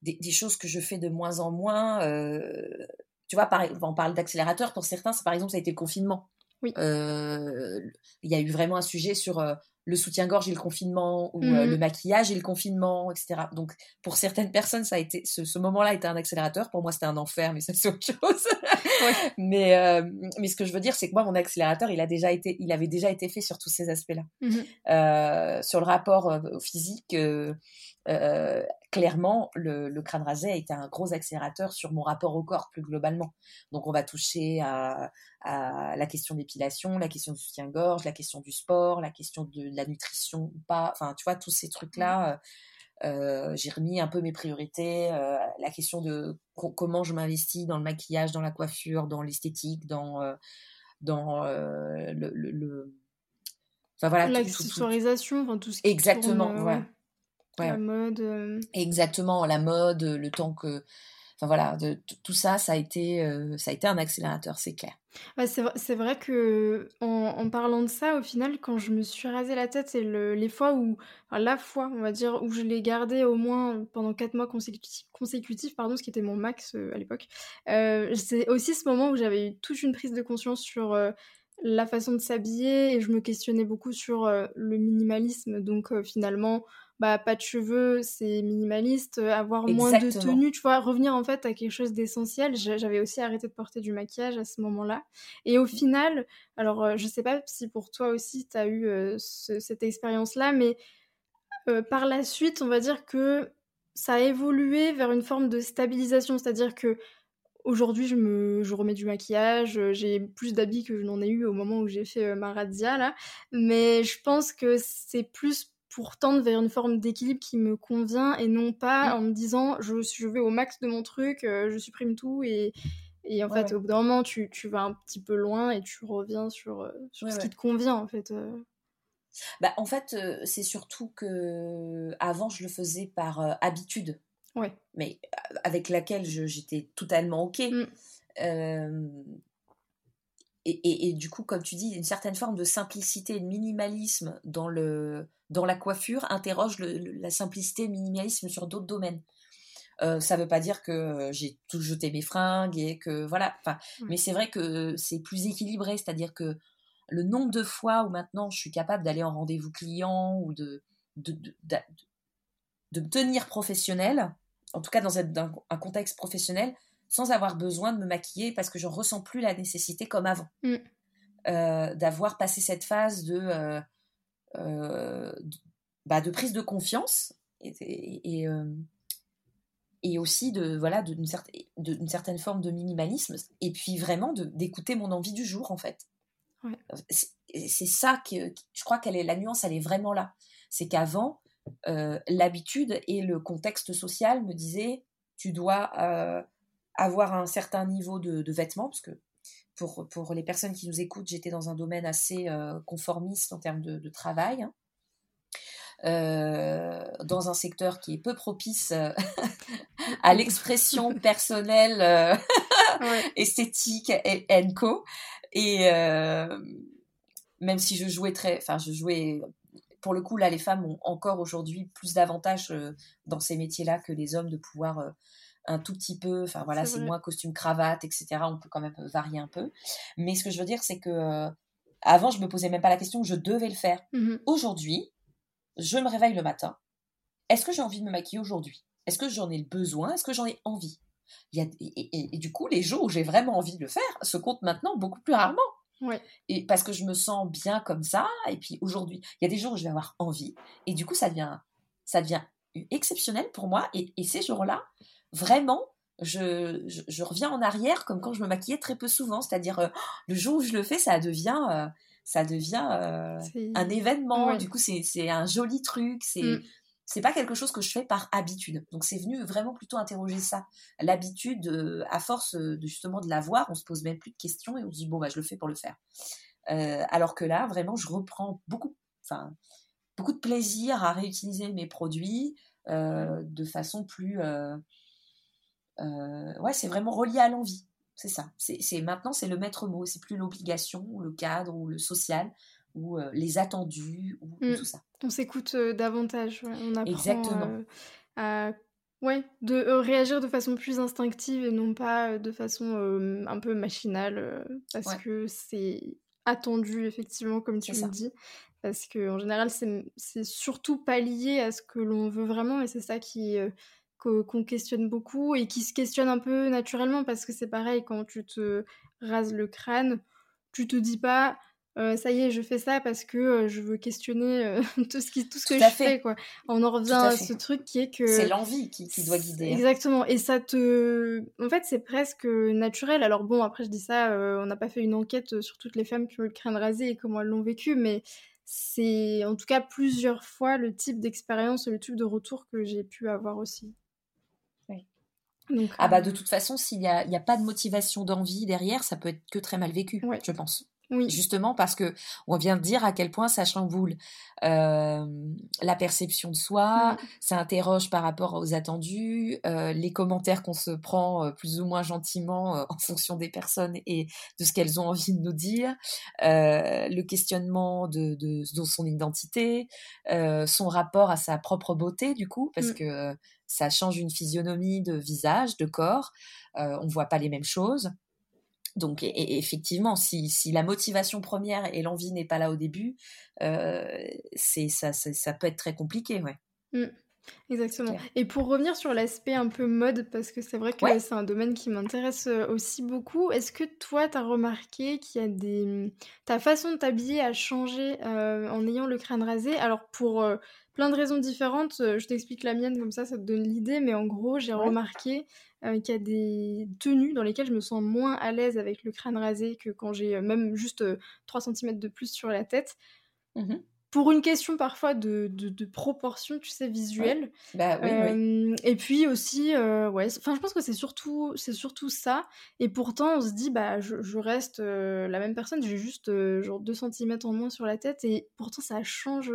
Des, des, choses que je fais de moins en moins, tu vois, on parle d'accélérateur, pour certains, par exemple, ça a été le confinement. Oui. Euh, il y a eu vraiment un sujet sur euh, le soutien-gorge et le confinement ou euh, Mhm. le maquillage et le confinement, etc. Donc, pour certaines personnes, ça a été ce, ce moment-là était un accélérateur. Pour moi, c'était un enfer, mais ça c'est autre chose. Mais euh, mais ce que je veux dire, c'est que moi, mon accélérateur, il a déjà été, il avait déjà été fait sur tous ces aspects-là, Mhm. Euh, sur le rapport euh, physique. euh, clairement, le, le crâne rasé a été un gros accélérateur sur mon rapport au corps plus globalement. Donc, on va toucher à, à la question d'épilation, la question du soutien-gorge, la question du sport, la question de la nutrition ou pas. Enfin, tu vois, tous ces trucs-là, euh, euh, j'ai remis un peu mes priorités. euh, la question de co- comment je m'investis dans le maquillage, dans la coiffure, dans l'esthétique, dans, euh, dans le, le- le- Enfin, voilà. tout- tout- tout- L'accessoirisation, enfin tout ce qui Exactement, tourne, ouais. ouais. Ouais. La mode. Exactement, la mode, le temps que. Enfin voilà, de, tout ça, ça a été, euh, ça a été un accélérateur, c'est clair. C'est vrai, vrai que en, parlant de ça, au final, quand je me suis rasé la tête et le- les fois où, la fois, on va dire, où je l'ai gardé au moins pendant 4 mois consécutifs, pardon, ce qui était mon max euh, à l'époque, euh, c'est aussi ce moment où j'avais eu toute une prise de conscience sur la façon de s'habiller et je me questionnais beaucoup sur le minimalisme. Donc finalement, bah, pas de cheveux, c'est minimaliste, euh, avoir moins de tenues, tu vois, revenir en fait à quelque chose d'essentiel. J'a- J'avais aussi arrêté de porter du maquillage à ce moment-là. Et au final, alors euh, je sais pas si pour toi aussi tu as eu euh, ce- cette expérience-là, mais euh, par la suite, on va dire que ça a évolué vers une forme de stabilisation, c'est-à-dire que aujourd'hui je me je remets du maquillage, j'ai plus d'habits que je n'en ai eu au moment où j'ai fait ma razzia là, mais je pense que c'est plus pour tendre vers une forme d'équilibre qui me convient et non pas Mm. en me disant je, je vais au max de mon truc, euh, je supprime tout et, et en Ouais, fait ouais. au bout d'un moment tu, tu vas un petit peu loin et tu reviens sur, euh, sur Ouais, ce qui te convient en fait. euh. Bah, en fait, euh, c'est surtout que avant, je le faisais par euh, habitude, Ouais. mais avec laquelle j'étais totalement OK. Mm. Et, et- et du coup, comme tu dis, une certaine forme de simplicité, de minimalisme dans, le, dans la coiffure interroge le- le- la simplicité et le minimalisme sur d'autres domaines. Euh, ça veut pas dire que j'ai tout jeté mes fringues et que voilà. Enfin, mais c'est vrai que c'est plus équilibré, c'est-à-dire que le nombre de fois où maintenant je suis capable d'aller en rendez-vous client ou de de, de, de me tenir professionnel, en tout cas dans un, dans un contexte professionnel, sans avoir besoin de me maquiller parce que je ressens plus la nécessité comme avant Mm. euh, d'avoir passé cette phase de euh, euh, de, bah, de prise de confiance et, et, et, euh, et aussi de voilà d'une certaine, d'une certaine forme de minimalisme et puis vraiment de- d'écouter mon envie du jour en fait Ouais. c'est ça que je crois qu'elle est la nuance elle est vraiment là c'est qu'avant l'habitude et le contexte social me disaient tu dois avoir un certain niveau de, de vêtements parce que pour, pour les personnes qui nous écoutent j'étais dans un domaine assez euh, conformiste en termes de, de travail hein. Euh, dans un secteur qui est peu propice euh, [laughs] à l'expression [laughs] personnelle Ouais. [laughs] esthétique et co et même si je jouais très enfin je jouais pour le coup là les femmes ont encore aujourd'hui plus d'avantages euh, dans ces métiers là que les hommes de pouvoir euh, un tout petit peu enfin voilà C'est moins costume cravate etc on peut quand même varier un peu mais ce que je veux dire c'est que euh, avant je me posais même pas la question je devais le faire Mhm. aujourd'hui je me réveille le matin est-ce que j'ai envie de me maquiller aujourd'hui? Est-ce que j'en ai le besoin? Est-ce que j'en ai envie? Il y a, et, et- et du coup, les jours où j'ai vraiment envie de le faire se comptent maintenant beaucoup plus rarement. Ouais. Et parce que je me sens bien comme ça. Et puis aujourd'hui, il y a des jours où je vais avoir envie. Et du coup, ça devient, ça devient exceptionnel pour moi. Et, et ces jours-là, vraiment, je, je, je reviens en arrière comme quand je me maquillais très peu souvent. C'est-à-dire, euh, le jour où je le fais, ça devient, euh, ça devient euh, un événement. Ouais. Du coup, c'est un joli truc. C'est Mm. c'est pas quelque chose que je fais par habitude. Donc c'est venu vraiment plutôt interroger ça. L'habitude, à force de justement de l'avoir, on se pose même plus de questions et on se dit bon bah je le fais pour le faire. Alors que là, vraiment, je reprends beaucoup, enfin beaucoup de plaisir à réutiliser mes produits de façon plus, ouais, c'est vraiment relié à l'envie. C'est ça. C'est maintenant c'est le maître mot. C'est plus l'obligation ou le cadre ou le social ou euh, les attendus ou, ou Mm. tout ça. On s'écoute euh, davantage, ouais. on apprend Exactement. euh, à ouais, de euh, réagir de façon plus instinctive et non pas euh, de façon euh, un peu machinale, euh, parce Ouais. que c'est attendu, effectivement, comme tu le dis. Parce qu'en général, c'est surtout pas lié à ce que l'on veut vraiment, et c'est ça qui, euh, qu'on questionne beaucoup, et qui se questionne un peu naturellement, parce que c'est pareil, quand tu te rases le crâne, tu te dis pas euh, ça y est, je fais ça parce que euh, je veux questionner euh, [laughs] tout ce, qui, tout ce que je fais. Quoi. On en revient à, ce truc qui est que... C'est l'envie qui, qui, doit guider. Hein. Exactement. Et ça te... En fait, c'est presque naturel. Alors bon, après, je dis ça, on n'a pas fait une enquête sur toutes les femmes qui ont eu le crâne rasé et comment elles l'ont vécu, mais c'est en tout cas plusieurs fois le type d'expérience, le type de retour que j'ai pu avoir aussi. Donc, ah bah de toute façon, s'il n'y a, a, pas de motivation d'envie derrière, ça peut être que très mal vécu, je pense. Oui. Justement parce que on vient de dire à quel point ça chamboule euh, la perception de soi, mm. ça interroge par rapport aux attendus, euh, les commentaires qu'on se prend euh, plus ou moins gentiment en fonction des personnes et de ce qu'elles ont envie de nous dire, le questionnement de, de, son identité, son rapport à sa propre beauté du coup, parce mm. que ça change une physionomie de visage, de corps, on voit pas les mêmes choses. Donc, et, effectivement, si, la motivation première et l'envie n'est pas là au début, euh, c'est ça, ça, peut être très compliqué, ouais. Mmh. exactement. Et pour revenir sur l'aspect un peu mode, parce que c'est vrai que c'est un domaine qui m'intéresse euh, aussi beaucoup, est-ce que toi, tu as remarqué qu'il y a des... Ta façon de t'habiller a changé euh, en ayant le crâne rasé? Alors, pour plein de raisons différentes, je t'explique la mienne, comme ça, ça te donne l'idée, mais en gros, j'ai remarqué euh, qu'il y a des tenues dans lesquelles je me sens moins à l'aise avec le crâne rasé que quand j'ai euh, même juste 3 euh, cm de plus sur la tête. Mmh Pour une question parfois de, de, proportion, tu sais, visuelle. Bah, oui, Et puis aussi, ouais, enfin, je pense que c'est surtout, c'est surtout ça. Et pourtant, on se dit, bah, je, je reste la même personne, j'ai juste genre 2 cm en moins sur la tête. Et pourtant, ça change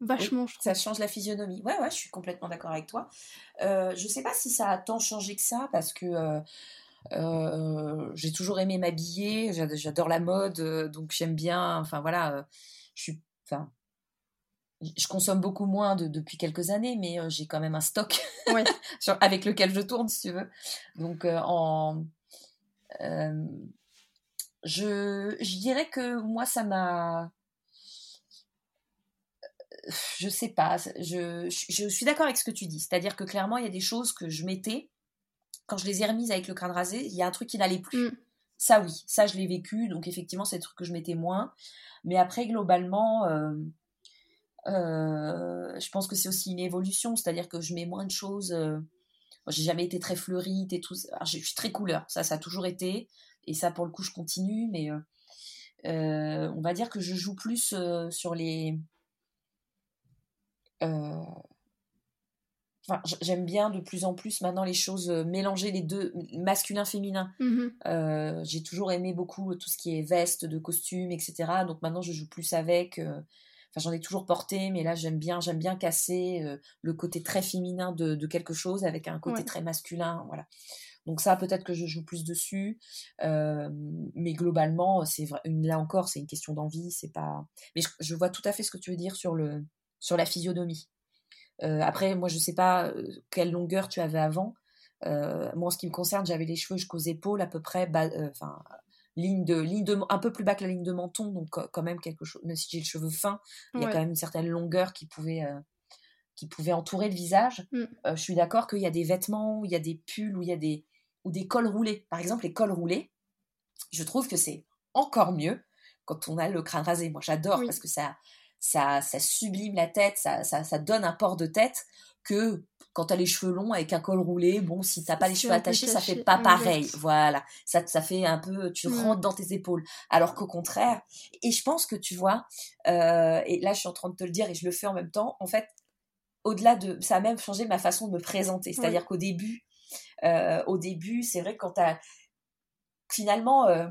Vachement, je trouve. Ça change la physionomie. Ouais, ouais, je suis complètement d'accord avec toi. Euh, je sais pas si ça a tant changé que ça, parce que euh, euh, j'ai toujours aimé m'habiller, j'adore la mode, euh, donc j'aime bien. Enfin voilà, je suis. Enfin, je consomme beaucoup moins depuis quelques années, mais j'ai quand même un stock [laughs] avec lequel je tourne, si tu veux. Donc, en, je, je dirais que moi, ça m'a je sais pas, je, je suis d'accord avec ce que tu dis. C'est-à-dire que clairement, il y a des choses que je mettais, quand je les ai remises avec le crâne rasé, il y a un truc qui n'allait plus. Mm. Ça, oui, ça, je l'ai vécu. Donc, effectivement, c'est des trucs que je mettais moins. Mais après, globalement, euh, euh, je pense que c'est aussi une évolution. C'est-à-dire que je mets moins de choses. Euh, j'ai jamais été très fleurite et tout. je suis très couleur. Ça, ça a toujours été. Et ça, pour le coup, je continue. Mais on va dire que je joue plus sur les euh, j'aime bien de plus en plus maintenant les choses euh, mélanger les deux masculin féminin. Mmh euh, j'ai toujours aimé beaucoup tout ce qui est veste de costume etc donc maintenant je joue plus avec enfin j'en ai toujours porté mais là j'aime bien j'aime bien casser le côté très féminin de, quelque chose avec un côté très masculin voilà. Donc ça peut-être que je joue plus dessus. Mais globalement c'est là encore c'est une question d'envie c'est pas mais je, vois tout à fait ce que tu veux dire sur le sur la physionomie. Euh, après, moi, je sais pas euh, quelle longueur tu avais avant. Euh, moi, en ce qui me concerne, j'avais les cheveux jusqu'aux épaules, à peu près, enfin, ligne de, ligne de, un peu plus bas que la ligne de menton, donc quand même quelque chose. Même si j'ai les cheveux fins, il y a quand même une certaine longueur qui pouvait, qui pouvait entourer le visage. Mm. je suis d'accord qu'il y a des vêtements, il y a des pulls, ou il y a des, ou des cols roulés. Par exemple, les cols roulés, je trouve que c'est encore mieux quand on a le crâne rasé. Moi, j'adore parce que ça, ça, ça sublime la tête, ça, ça, ça donne un port de tête que quand tu as les cheveux longs avec un col roulé, bon, si t'as pas les cheveux attachés, ça fait pas pareil. Voilà, ça, ça fait un peu, tu mm. rentres dans tes épaules. Alors qu'au contraire, et je pense que tu vois, euh, et là je suis en train de te le dire et je le fais en même temps, en fait, au-delà de, ça a même changé ma façon de me présenter. C'est-à-dire qu'au début, euh, au début, c'est vrai que quand t'as, finalement, euh,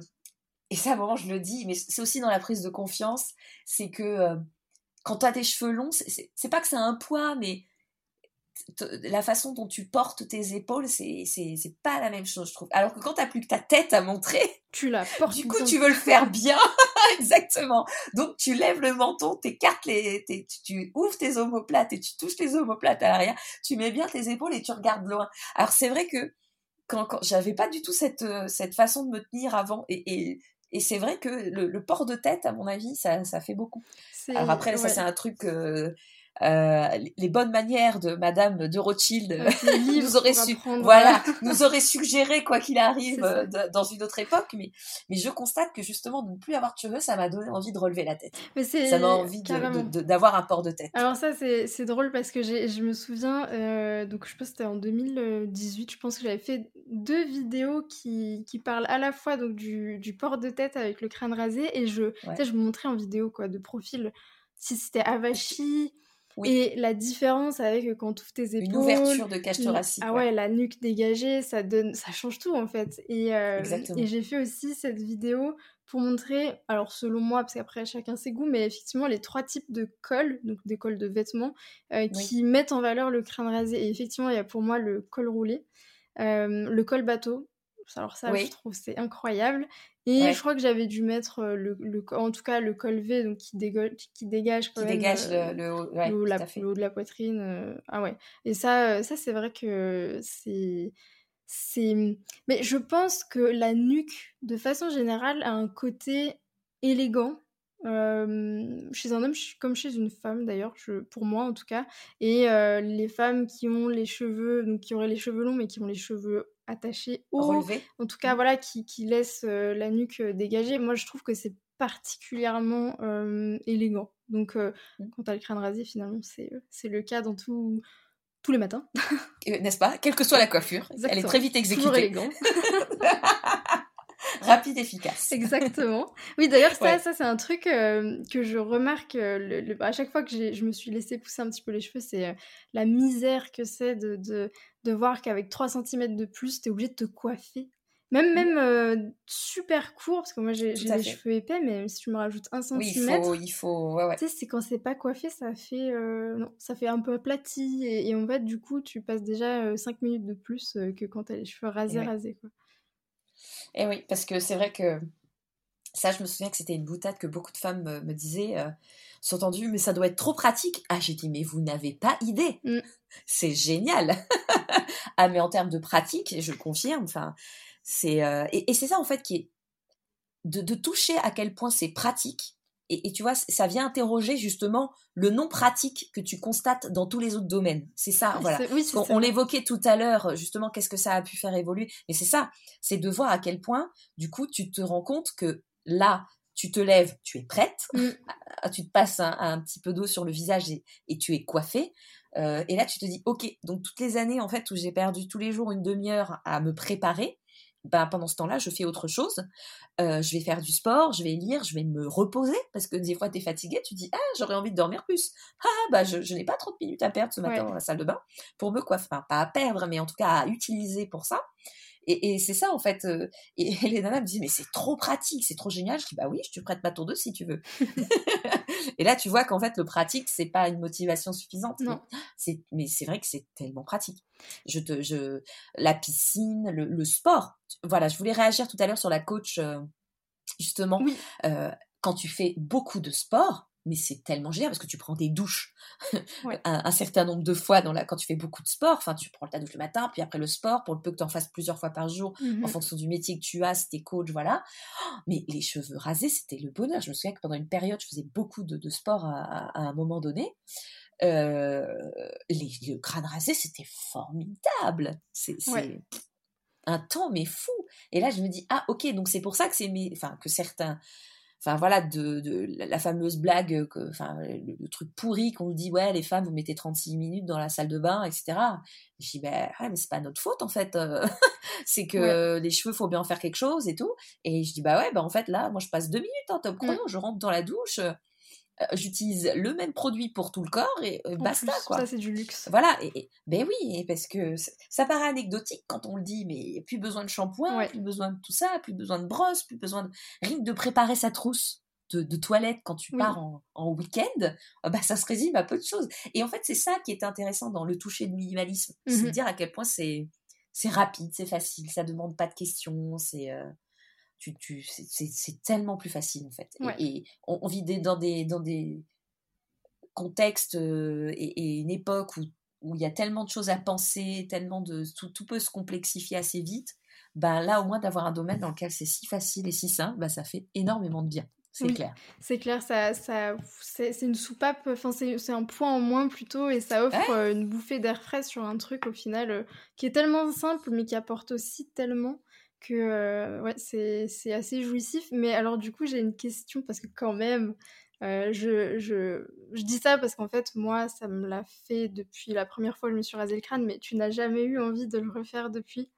et ça, moment je le dis, mais c'est aussi dans la prise de confiance, c'est que quand tu as tes cheveux longs, c'est pas que c'est un poids, mais la façon dont tu portes tes épaules, c'est pas la même chose, je trouve. Alors que quand t'as plus que ta tête à montrer, tu la portes. Du coup, tu veux le faire bien, [laughs] exactement. Donc, tu lèves le menton, t'écartes les, tu, ouvres tes omoplates et tu touches tes omoplates à l'arrière. Tu mets bien tes épaules et tu regardes loin. Alors, c'est vrai que quand, quand j'avais pas du tout cette, cette façon de me tenir avant et, et c'est vrai que le, port de tête, à mon avis, ça, ça fait beaucoup. Alors après, ça c'est un truc euh, les bonnes manières de Madame de Rothschild [laughs] nous aurait su, voilà, [laughs] nous aurait suggéré quoi qu'il arrive euh, dans une autre époque. Mais, mais je constate que justement de ne plus avoir de cheveux, ça m'a donné envie de relever la tête. Mais ça m'a envie d'avoir un port de tête. Alors ça c'est drôle parce que je me souviens, euh, donc je pense que c'était en 2018, je pense que j'avais fait deux vidéos qui, qui parlent à la fois donc du, du port de tête avec le crâne rasé et je, je me montrais en vidéo quoi de profil si c'était Avachi et la différence avec euh, quand tu ouvres tes épaules. Une ouverture de cage thoracique. Ah ouais, la nuque dégagée, ça, donne, ça change tout en fait. Et, euh, et j'ai fait aussi cette vidéo pour montrer, alors selon moi, parce qu'après chacun ses goûts, mais effectivement les trois types de cols, donc des cols de vêtements, euh, qui mettent en valeur le crâne rasé. Et effectivement, il y a pour moi le col roulé, le col bateau. Alors ça, je trouve c'est incroyable. Et je crois que j'avais dû mettre euh, le, le, en tout cas le col V donc qui, dégage, qui dégage quand qui dégage euh, le, haut, le, haut de la poitrine. Euh, ah ouais. Et ça, ça c'est vrai que c'est c'est mais je pense que la nuque de façon générale a un côté élégant chez un homme comme chez une femme d'ailleurs pour moi en tout cas et les femmes qui ont les cheveux donc qui auraient les cheveux longs mais qui ont les cheveux attaché haut, en tout cas mmh. voilà, qui, qui laisse euh, la nuque euh, dégagée. Moi, je trouve que c'est particulièrement euh, élégant. Donc, mmh. quand tu as le crâne rasé, finalement, c'est le cas dans tout, tous les matins. N'est-ce pas? Quelle que soit la coiffure, elle est très vite exécutée. [laughs] [laughs] rapide, efficace. [laughs] Exactement. Oui, d'ailleurs, ça, ça c'est un truc euh, que je remarque euh, à chaque fois que je me suis laissé pousser un petit peu les cheveux, c'est euh, la misère que c'est de, de, de, voir qu'avec 3 cm de plus, tu es obligé de te coiffer. Même, même super court, parce que moi j'ai les cheveux épais, mais si tu me rajoutes un centimètre, il faut, il faut... Ouais, ouais. tu sais, c'est quand c'est pas coiffé, ça fait, non, ça fait un peu aplati, et, en fait, du coup, tu passes déjà 5 minutes de plus que quand tu as les cheveux rasés, rasés, quoi. Et eh oui, parce que c'est vrai que ça, je me souviens que c'était une boutade que beaucoup de femmes me, disaient, euh, sont entendues, mais ça doit être trop pratique. Ah, j'ai dit, mais vous n'avez pas idée. Mm. [laughs] C'est génial. [laughs] ah, mais en termes de pratique, je confirme, enfin, c'est, euh, et, c'est ça, en fait, qui est de, de toucher à quel point c'est pratique et, tu vois, ça vient interroger justement le non pratique que tu constates dans tous les autres domaines. C'est ça, voilà. on, l'évoquait tout à l'heure, justement, qu'est-ce que ça a pu faire évoluer. Mais c'est ça, c'est de voir à quel point, du coup, tu te rends compte que là, tu te lèves, tu es prête, mm. ah, tu te passes un, petit peu d'eau sur le visage et, tu es coiffée. Euh, et là, tu te dis, ok, donc toutes les années en fait où j'ai perdu tous les jours une demi-heure à me préparer, bah, pendant ce temps-là, je fais autre chose. Euh, je vais faire du sport, je vais lire, je vais me reposer parce que des fois, tu es fatigué, tu dis Ah, j'aurais envie de dormir plus. Ah, bah, je, n'ai pas 30 minutes à perdre ce matin dans la salle de bain pour me coiffer. Enfin, pas à perdre, mais en tout cas à utiliser pour ça. Et, c'est ça, en fait. Euh, et, les nanas me disent, mais c'est trop pratique, c'est trop génial. Je dis, bah oui, je te prête ma tour si tu veux. [laughs] et là, tu vois qu'en fait, le pratique, c'est pas une motivation suffisante. Non. Mais, mais c'est vrai que c'est tellement pratique. Je te, je, la piscine, le, sport. Voilà, je voulais réagir tout à l'heure sur la coach, euh, justement. Euh, quand tu fais beaucoup de sport, mais c'est tellement génial parce que tu prends des douches [laughs] un, certain nombre de fois dans la, quand tu fais beaucoup de sport. Enfin, tu prends ta douche le matin, puis après le sport, pour le peu que tu en fasses plusieurs fois par jour, en mmh fonction du métier que tu as, si t'es coach, voilà. Mais les cheveux rasés, c'était le bonheur. Je me souviens que pendant une période, je faisais beaucoup de, sport à, un moment donné. Euh, les, le crâne rasé, c'était formidable. C'est un temps, mais fou. Et là, je me dis, ah, ok, donc c'est pour ça que c'est enfin, que certains enfin voilà, de, de, la fameuse blague, que, enfin le, truc pourri qu'on nous dit ouais les femmes vous mettez 36 minutes dans la salle de bain, etc. je dis ben ouais, mais c'est pas notre faute en fait, euh, [laughs] c'est que les cheveux faut bien en faire quelque chose et tout. Et je dis bah ouais, bah en fait là moi je passe deux minutes en top chrono, mmh. je rentre dans la douche, j'utilise le même produit pour tout le corps et euh, basta quoi. Ça c'est du luxe. Voilà, et, ben oui, parce que ça paraît anecdotique quand on le dit, mais plus besoin de shampoing, plus besoin de tout ça, plus besoin de brosse, plus besoin de rien de préparer sa trousse. De, toilette quand tu pars en, week-end, euh, bah, ça se résume à peu de choses. Et en fait, c'est ça qui est intéressant dans le toucher de minimalisme, c'est de mmh dire à quel point c'est c'est rapide, c'est facile, ça demande pas de questions, c'est tu, tu, c'est tellement plus facile en fait. Et, on, vit dans, des, dans des contextes euh, et, une époque où, où il y a tellement de choses à penser, tellement de tout, tout peut se complexifier assez vite ben là, au moins d'avoir un domaine dans lequel c'est si facile et si simple, ben, ça fait énormément de bien. C'est clair. C'est clair, ça, ça, c'est une soupape, enfin c'est un point en moins plutôt, et ça offre euh, une bouffée d'air frais sur un truc au final euh, qui est tellement simple, mais qui apporte aussi tellement que euh, ouais, c'est assez jouissif. Mais alors du coup, j'ai une question, parce que quand même, je, je, je, dis ça parce qu'en fait, moi, ça me l'a fait depuis la première fois que je me suis rasé le crâne, mais tu n'as jamais eu envie de le refaire depuis?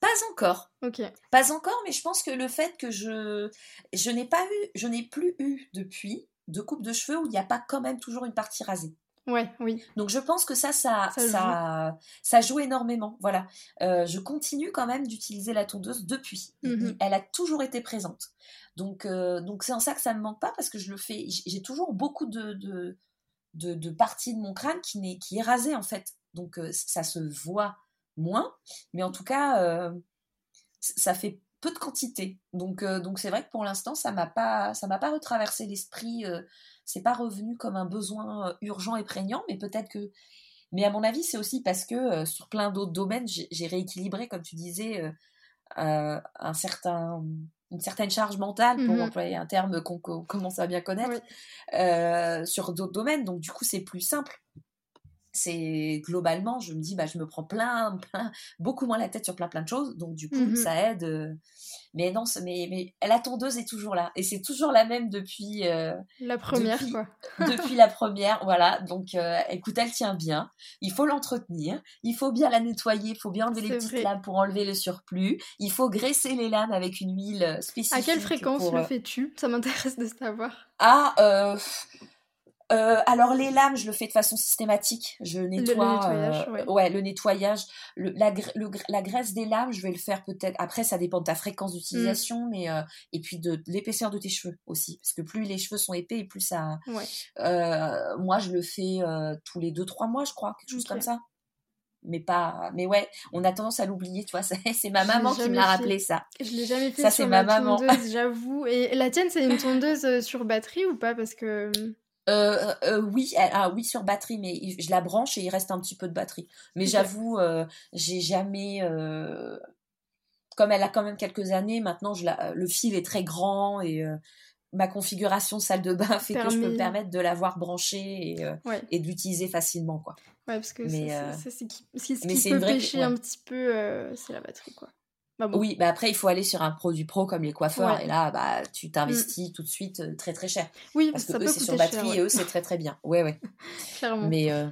Pas encore. Ok. Pas encore, mais je pense que le fait que je je n'ai pas eu, je n'ai plus eu depuis de coupe de cheveux où il n'y a pas quand même toujours une partie rasée. Ouais, oui. Donc je pense que ça, ça, ça, ça, joue. énormément. Voilà. Euh, je continue quand même d'utiliser la tondeuse depuis. Mhm. Elle a toujours été présente. Donc euh, donc c'est en ça que ça me manque pas parce que je le fais. J'ai toujours beaucoup de, de de, parties de mon crâne qui, est, qui est rasée en fait. Donc euh, ça se voit moins, mais en tout cas, ça fait peu de quantité. Donc, donc c'est vrai que pour l'instant, ça m'a pas, ça m'a pas retraversé l'esprit. Euh, c'est pas revenu comme un besoin urgent et prégnant, mais peut-être que. Mais à mon avis, c'est aussi parce que sur plein d'autres domaines, j'ai rééquilibré, comme tu disais, un certain une certaine charge mentale, pour mmh employer un terme qu'on commence à bien connaître, sur d'autres domaines. Donc, du coup, c'est plus simple c'est globalement, je me dis, bah, je me prends plein, [laughs] plein, beaucoup moins la tête sur plein, plein de choses. Donc, du coup, mmh ça aide. Euh. Mais non, mais, mais la tondeuse est toujours là. Et c'est toujours la même depuis. Euh, la première, depuis, quoi. depuis [laughs] la première, voilà. Donc, euh, écoute, elle tient bien. Il faut l'entretenir. Il faut bien la nettoyer. Il faut bien enlever les petites lames pour enlever le surplus. Il faut graisser les lames avec une huile spécifique. À quelle fréquence le fais-tu? Ça m'intéresse de savoir. Ah, euh euh, alors les lames, je le fais de façon systématique. Je nettoie. Le, nettoyage, euh, ouais. le nettoyage. la, graisse des lames, je vais le faire peut-être. Après, ça dépend de ta fréquence d'utilisation, mm. mais euh, et puis de, l'épaisseur de tes cheveux aussi, parce que plus les cheveux sont épais, et plus ça. moi, je le fais tous les deux trois mois, je crois, quelque chose comme ça. Mais pas, mais ouais, on a tendance à l'oublier, tu vois. [laughs] C'est ma maman qui me l'a rappelé ça. Je l'ai jamais fait. Ça, c'est ma, ma maman. j'avoue. Et la tienne, c'est une tondeuse sur batterie ou pas? Parce que euh, euh, oui, ah, oui sur batterie, mais je la branche et il reste un petit peu de batterie. Mais j'avoue, euh, j'ai jamais, comme elle a quand même quelques années, maintenant je la, le fil est très grand et ma configuration salle de bain [laughs] fait que je peux me permettre de l'avoir branchée et, et de l'utiliser facilement, quoi. Ouais, parce que c'est ce qui, peut pêcher un petit peu, c'est la batterie, quoi. Bah oui, bah après, il faut aller sur un produit pro comme les coiffeurs. Et là, bah, tu t'investis mm. tout de suite euh, très très cher. Oui, parce que eux, c'est sur batterie et eux, c'est très très bien. Ouais, ouais. [laughs] Clairement. Mais euh,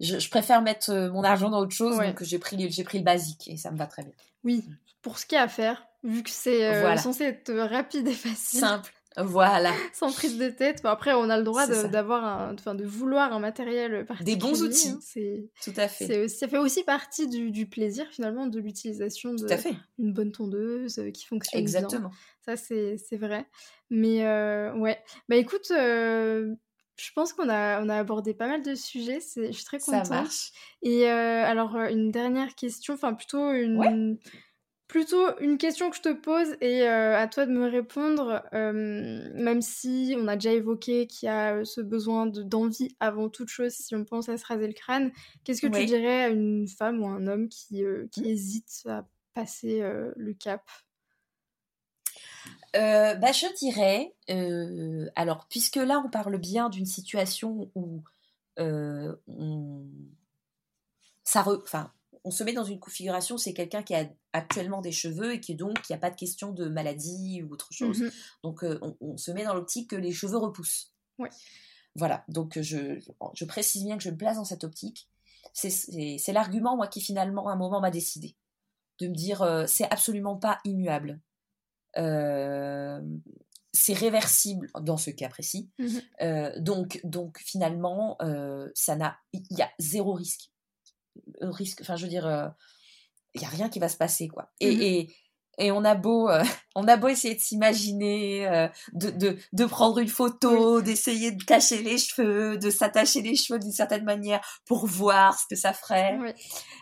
je, préfère mettre euh, mon argent dans autre chose, donc j'ai pris, j'ai pris le basique et ça me va très bien. Oui, pour ce qu'il y a à faire, vu que c'est censé être rapide et facile. Simple. Voilà. Sans prise de tête. après, on a le droit d'avoir, enfin, de vouloir un matériel particulier. Des bons outils. Hein, c'est tout à fait. Ça fait aussi partie du, plaisir finalement de l'utilisation de une bonne tondeuse euh, qui fonctionne Exactement. Ça, c'est vrai. Mais euh, ouais. Bah écoute. Euh, je pense qu'on a, on a abordé pas mal de sujets, je suis très contente. Ça marche. Et alors, une dernière question, enfin plutôt une, Plutôt une question que je te pose et euh, à toi de me répondre, euh, même si on a déjà évoqué qu'il y a euh, ce besoin d'envie avant toute chose si on pense à se raser le crâne. Qu'est-ce que tu dirais à une femme ou un homme qui, qui mmh. hésite à passer le cap? Bah, Je dirais, alors puisque là on parle bien d'une situation où on... ça re... on se met dans une configuration, c'est quelqu'un qui a actuellement des cheveux et qui donc il n'y a pas de question de maladie ou autre chose. Mhm. Donc euh, on, se met dans l'optique que les cheveux repoussent. Voilà, donc je, je, précise bien que je me place dans cette optique. C'est l'argument, moi, qui finalement, à un moment, m'a décidé. De me dire, euh, c'est absolument pas immuable. Euh, c'est réversible dans ce cas précis. Mhm. donc, donc, finalement, ça n'a, il y a zéro risque risque, enfin je veux dire, il euh, y a rien qui va se passer quoi. Et, mmh et, et, on a beau, euh, [laughs] on a beau essayer de s'imaginer, euh, de, de, de, prendre une photo, d'essayer de cacher les cheveux, de s'attacher les cheveux d'une certaine manière pour voir ce que ça ferait.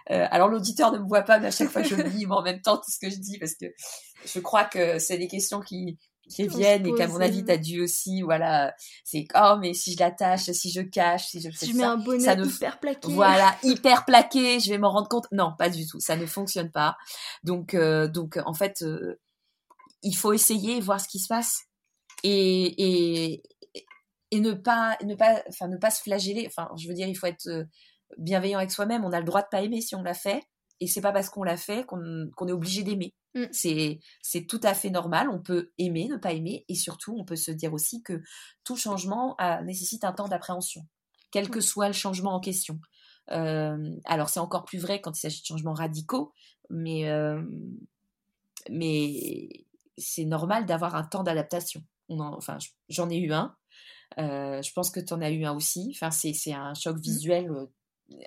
alors l'auditeur ne me voit pas, mais à chaque fois je le dis, mais en même temps tout ce que je dis parce que je crois que c'est des questions qui qui viennent et qu'à mon avis, t'as dû aussi, voilà, c'est oh mais si je l'attache, si je cache, si je fais si je mets un bonnet hyper plaqué, voilà, hyper plaqué, je vais m'en rendre compte. Non, pas du tout, ça ne fonctionne pas. Donc, euh, donc en fait, euh, il faut essayer, voir ce qui se passe et, et, et ne pas, ne pas, enfin ne pas se flageller. Enfin, je veux dire, il faut être euh, bienveillant avec soi-même. On a le droit de pas aimer si on l'a fait et c'est pas parce qu'on l'a fait qu'on est obligé d'aimer. Mm. C'est tout à fait normal. On peut aimer, ne pas aimer, et surtout, on peut se dire aussi que tout changement nécessite un temps d'appréhension, quel que soit le changement en question. Euh, alors, c'est encore plus vrai quand il s'agit de changements radicaux, mais, euh, mais c'est normal d'avoir un temps d'adaptation. Enfin, j'en ai eu un. Euh, je pense que tu en as eu un aussi. Enfin, c'est un choc mm. visuel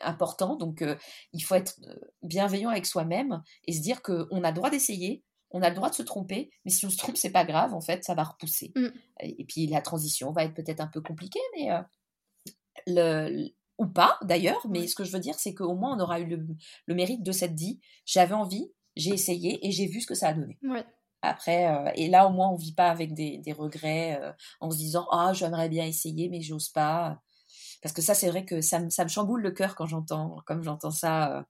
important. Donc, euh, il faut être euh, bienveillant avec soi-même et se dire qu'on a le droit d'essayer, on a le droit de se tromper, mais si on se trompe, c'est pas grave, en fait, ça va repousser. Mm. Et, puis, la transition va être peut-être un peu compliquée, mais euh, le, ou pas d'ailleurs, mais ce que je veux dire, c'est qu'au moins, on aura eu le, mérite de s'être dit j'avais envie, j'ai essayé et j'ai vu ce que ça a donné. Après, et là, au moins, on vit pas avec des, regrets en se disant Ah, j'aimerais bien essayer, mais j'ose pas parce que ça, c'est vrai que ça, me, ça me chamboule le cœur quand j'entends, comme j'entends ça. Euh,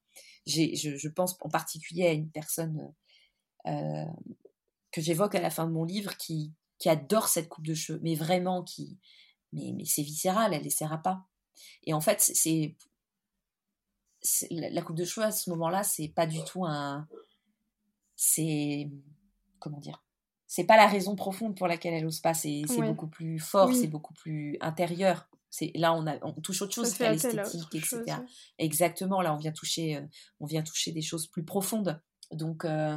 j'ai, je, je, pense en particulier à une personne euh, que j'évoque à la fin de mon livre qui, qui adore cette coupe de cheveux, mais vraiment qui, mais, mais c'est viscéral, elle laissera pas. Et en fait, c'est, la coupe de cheveux à ce moment-là, c'est pas du tout un, c'est comment dire, c'est pas la raison profonde pour laquelle elle ose pas, c'est, beaucoup plus fort, c'est beaucoup plus intérieur. C'est là on, a, on touche autre chose qu'à l'esthétique, etc. Exactement, là on vient toucher, euh, on vient toucher des choses plus profondes. Donc, euh,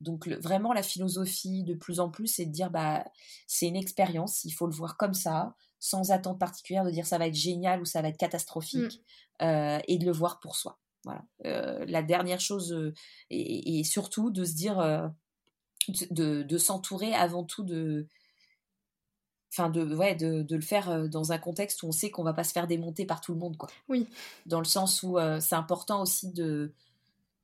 donc vraiment la philosophie de plus en plus, c'est de dire bah c'est une expérience, il faut le voir comme ça, sans attente particulière de dire ça va être génial ou ça va être catastrophique, mmh. euh, et de le voir pour soi. Voilà. la dernière chose et, surtout de se dire de, de s'entourer avant tout de enfin de ouais de, de, le faire euh, dans un contexte où on sait qu'on va pas se faire démonter par tout le monde quoi. Oui. Dans le sens où euh, c'est important aussi de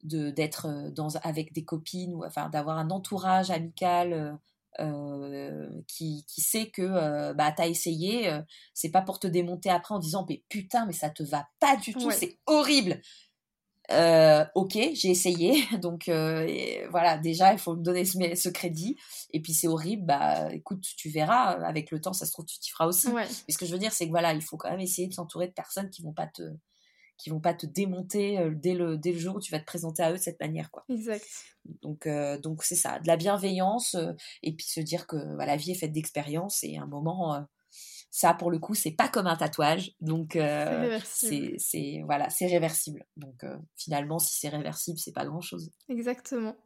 d'être euh, dans avec des copines ou enfin d'avoir un entourage amical qui, qui, sait que bah t'as essayé c'est pas pour te démonter après en disant mais putain mais ça te va pas du tout c'est horrible euh, ok, j'ai essayé, [laughs] donc euh, voilà, déjà il faut me donner ce, crédit. Et puis c'est horrible, bah écoute, tu verras, avec le temps, ça se trouve, tu t'y feras aussi. Mais ce que je veux dire, c'est que voilà, il faut quand même essayer de s'entourer de personnes qui vont pas te, qui vont pas te démonter euh, dès le dès le jour où tu vas te présenter à eux de cette manière, quoi. Exact. Donc donc c'est ça, de la bienveillance et puis se dire que la vie est faite d'expériences et à un moment ça, pour le coup, c'est pas comme un tatouage. Donc, euh, c'est voilà, c'est réversible. Donc, euh, finalement, si c'est réversible, c'est pas grand chose. Exactement.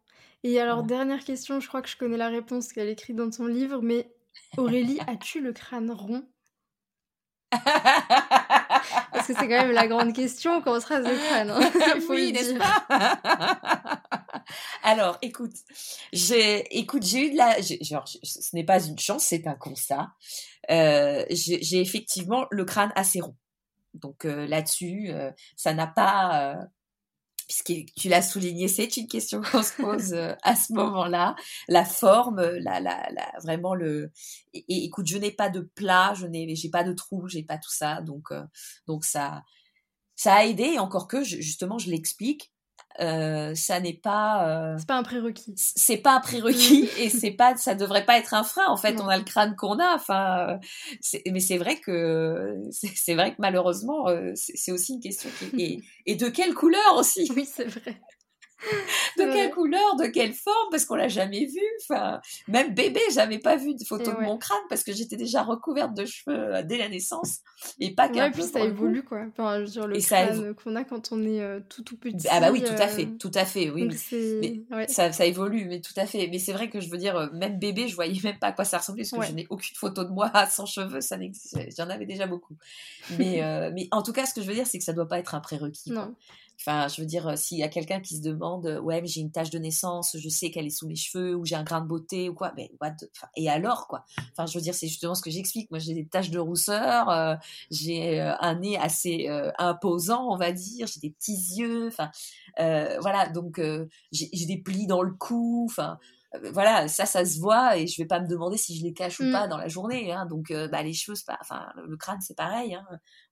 Et alors, dernière question, je crois que je connais la réponse qu'elle écrit dans ton livre, mais Aurélie, [laughs] as-tu le crâne rond? [laughs] Parce que c'est quand même la grande question quand on se rase le crâne. Hein, [laughs] oui, n'est-ce pas? Alors, écoute, j'ai, écoute, j'ai eu de la, genre, ce n'est pas une chance, c'est un constat. Euh, j'ai effectivement le crâne assez rond. Donc euh, là-dessus, euh, ça n'a pas, puisque tu l'as souligné, c'est une question qu'on se pose à ce moment-là. La forme, la, la, la vraiment le. Écoute, je n'ai pas de plat, je n'ai, pas de trou, j'ai pas tout ça, donc donc ça, ça a aidé. Et encore que, justement, je l'explique. Euh, ça n'est pas euh, c'est pas un prérequis. c'est pas un prérequis [laughs] et c'est pas ça devrait pas être un frein en fait. On a le crâne qu'on a enfin euh, mais c'est vrai que c'est vrai que malheureusement c'est aussi une question qui et, et de quelle couleur aussi? Oui c'est vrai de quelle couleur, de quelle forme, parce qu'on l'a jamais vu. Enfin, même bébé, j'avais pas vu de photo de mon crâne parce que j'étais déjà recouverte de cheveux euh, dès la naissance et pas qu'un ouais, puis ça évolue quoi. Enfin, sur le crâne qu'on a quand on est euh, tout tout petit. Ah bah oui, tout à fait, euh, tout à fait, oui. ça, ça, évolue, mais tout à fait. Mais c'est vrai que je veux dire, même bébé, je voyais même pas à quoi ça ressemblait parce que je n'ai aucune photo de moi [laughs] sans cheveux, ça n'existe. J'en avais déjà beaucoup. Mais mais en tout cas, ce que je veux dire, c'est que ça doit pas être un prérequis. Non. Enfin, je veux dire, euh, s'il y a quelqu'un qui se demande, euh, ouais, mais j'ai une tache de naissance, je sais qu'elle est sous mes cheveux, ou j'ai un grain de beauté, ou quoi, mais what et alors, quoi? Enfin, je veux dire, c'est justement ce que j'explique. Moi, j'ai des taches de rousseur, euh, j'ai un nez assez imposant, on va dire, j'ai des petits yeux, enfin, voilà, donc j'ai des plis dans le cou, enfin, euh, voilà, ça, ça se voit et je vais pas me demander si je les cache ou Mm. pas dans la journée. hein. donc, euh, bah, les cheveux, pas, enfin, le crâne, c'est pareil. hein.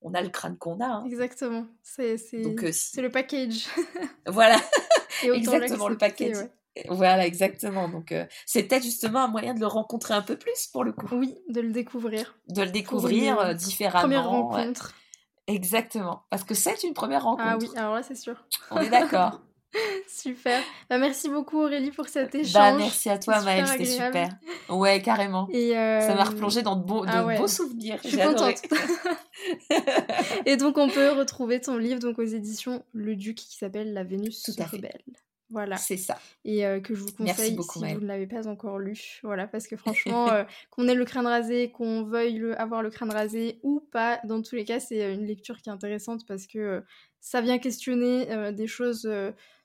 On a le crâne qu'on a. hein. Exactement. C'est euh, si- le package. [laughs] voilà, exactement le package. ouais. Voilà, exactement. Donc, euh, c'est peut-être justement un moyen de le rencontrer un peu plus pour le coup, Oui, de le découvrir. de le découvrir une euh, différemment. Première ouais. rencontre. Exactement, parce que c'est une première rencontre. Ah oui, alors là, c'est sûr. On est d'accord. [laughs] [laughs] Super. Bah, merci beaucoup Aurélie pour cet échange. bah, merci à toi, Maëlle, c'était super. Ouais, carrément. Et euh, Ça m'a replongé dans de beaux, de ah ouais. beaux souvenirs. Je suis contente. [laughs] Et donc on peut retrouver ton livre donc aux éditions Le Duc qui s'appelle La Vénus Tout fait. rebelle. Voilà. C'est ça. Et euh, que je vous conseille beaucoup, si Maëlle. vous ne l'avez pas encore lu. Voilà, parce que [laughs] franchement, euh, qu'on ait le crâne rasé, qu'on veuille le- avoir le crâne rasé ou pas, dans tous les cas, c'est une lecture qui est intéressante parce que ça vient questionner des choses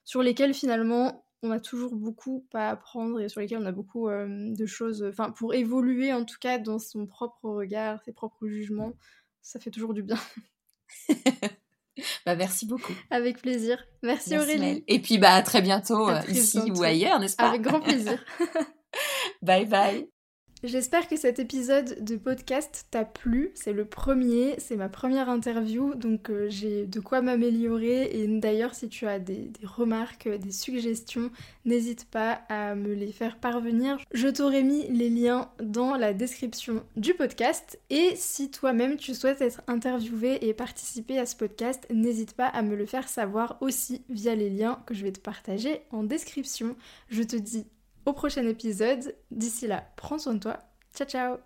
sur lesquelles finalement on a toujours beaucoup à apprendre et sur lesquelles on a beaucoup euh, de choses, enfin pour évoluer en tout cas dans son propre regard, ses propres jugements, ça fait toujours du bien. [laughs] Bah, merci beaucoup. Avec plaisir. Merci, Merci, Aurélie. Et puis, bah, à très bientôt, À euh, très ici bientôt. ou ailleurs, n'est-ce pas? Avec grand plaisir. [laughs] Bye bye. J'espère que cet épisode de podcast t'a plu. C'est le premier, c'est ma première interview, donc euh, j'ai de quoi m'améliorer. Et d'ailleurs, si tu as des, des remarques, des suggestions, n'hésite pas à me les faire parvenir. Je t'aurais mis les liens dans la description du podcast. Et si toi-même tu souhaites être interviewé et participer à ce podcast, n'hésite pas à me le faire savoir aussi via les liens que je vais te partager en description. Je te dis au prochain épisode. D'ici là, prends soin de toi. Ciao ciao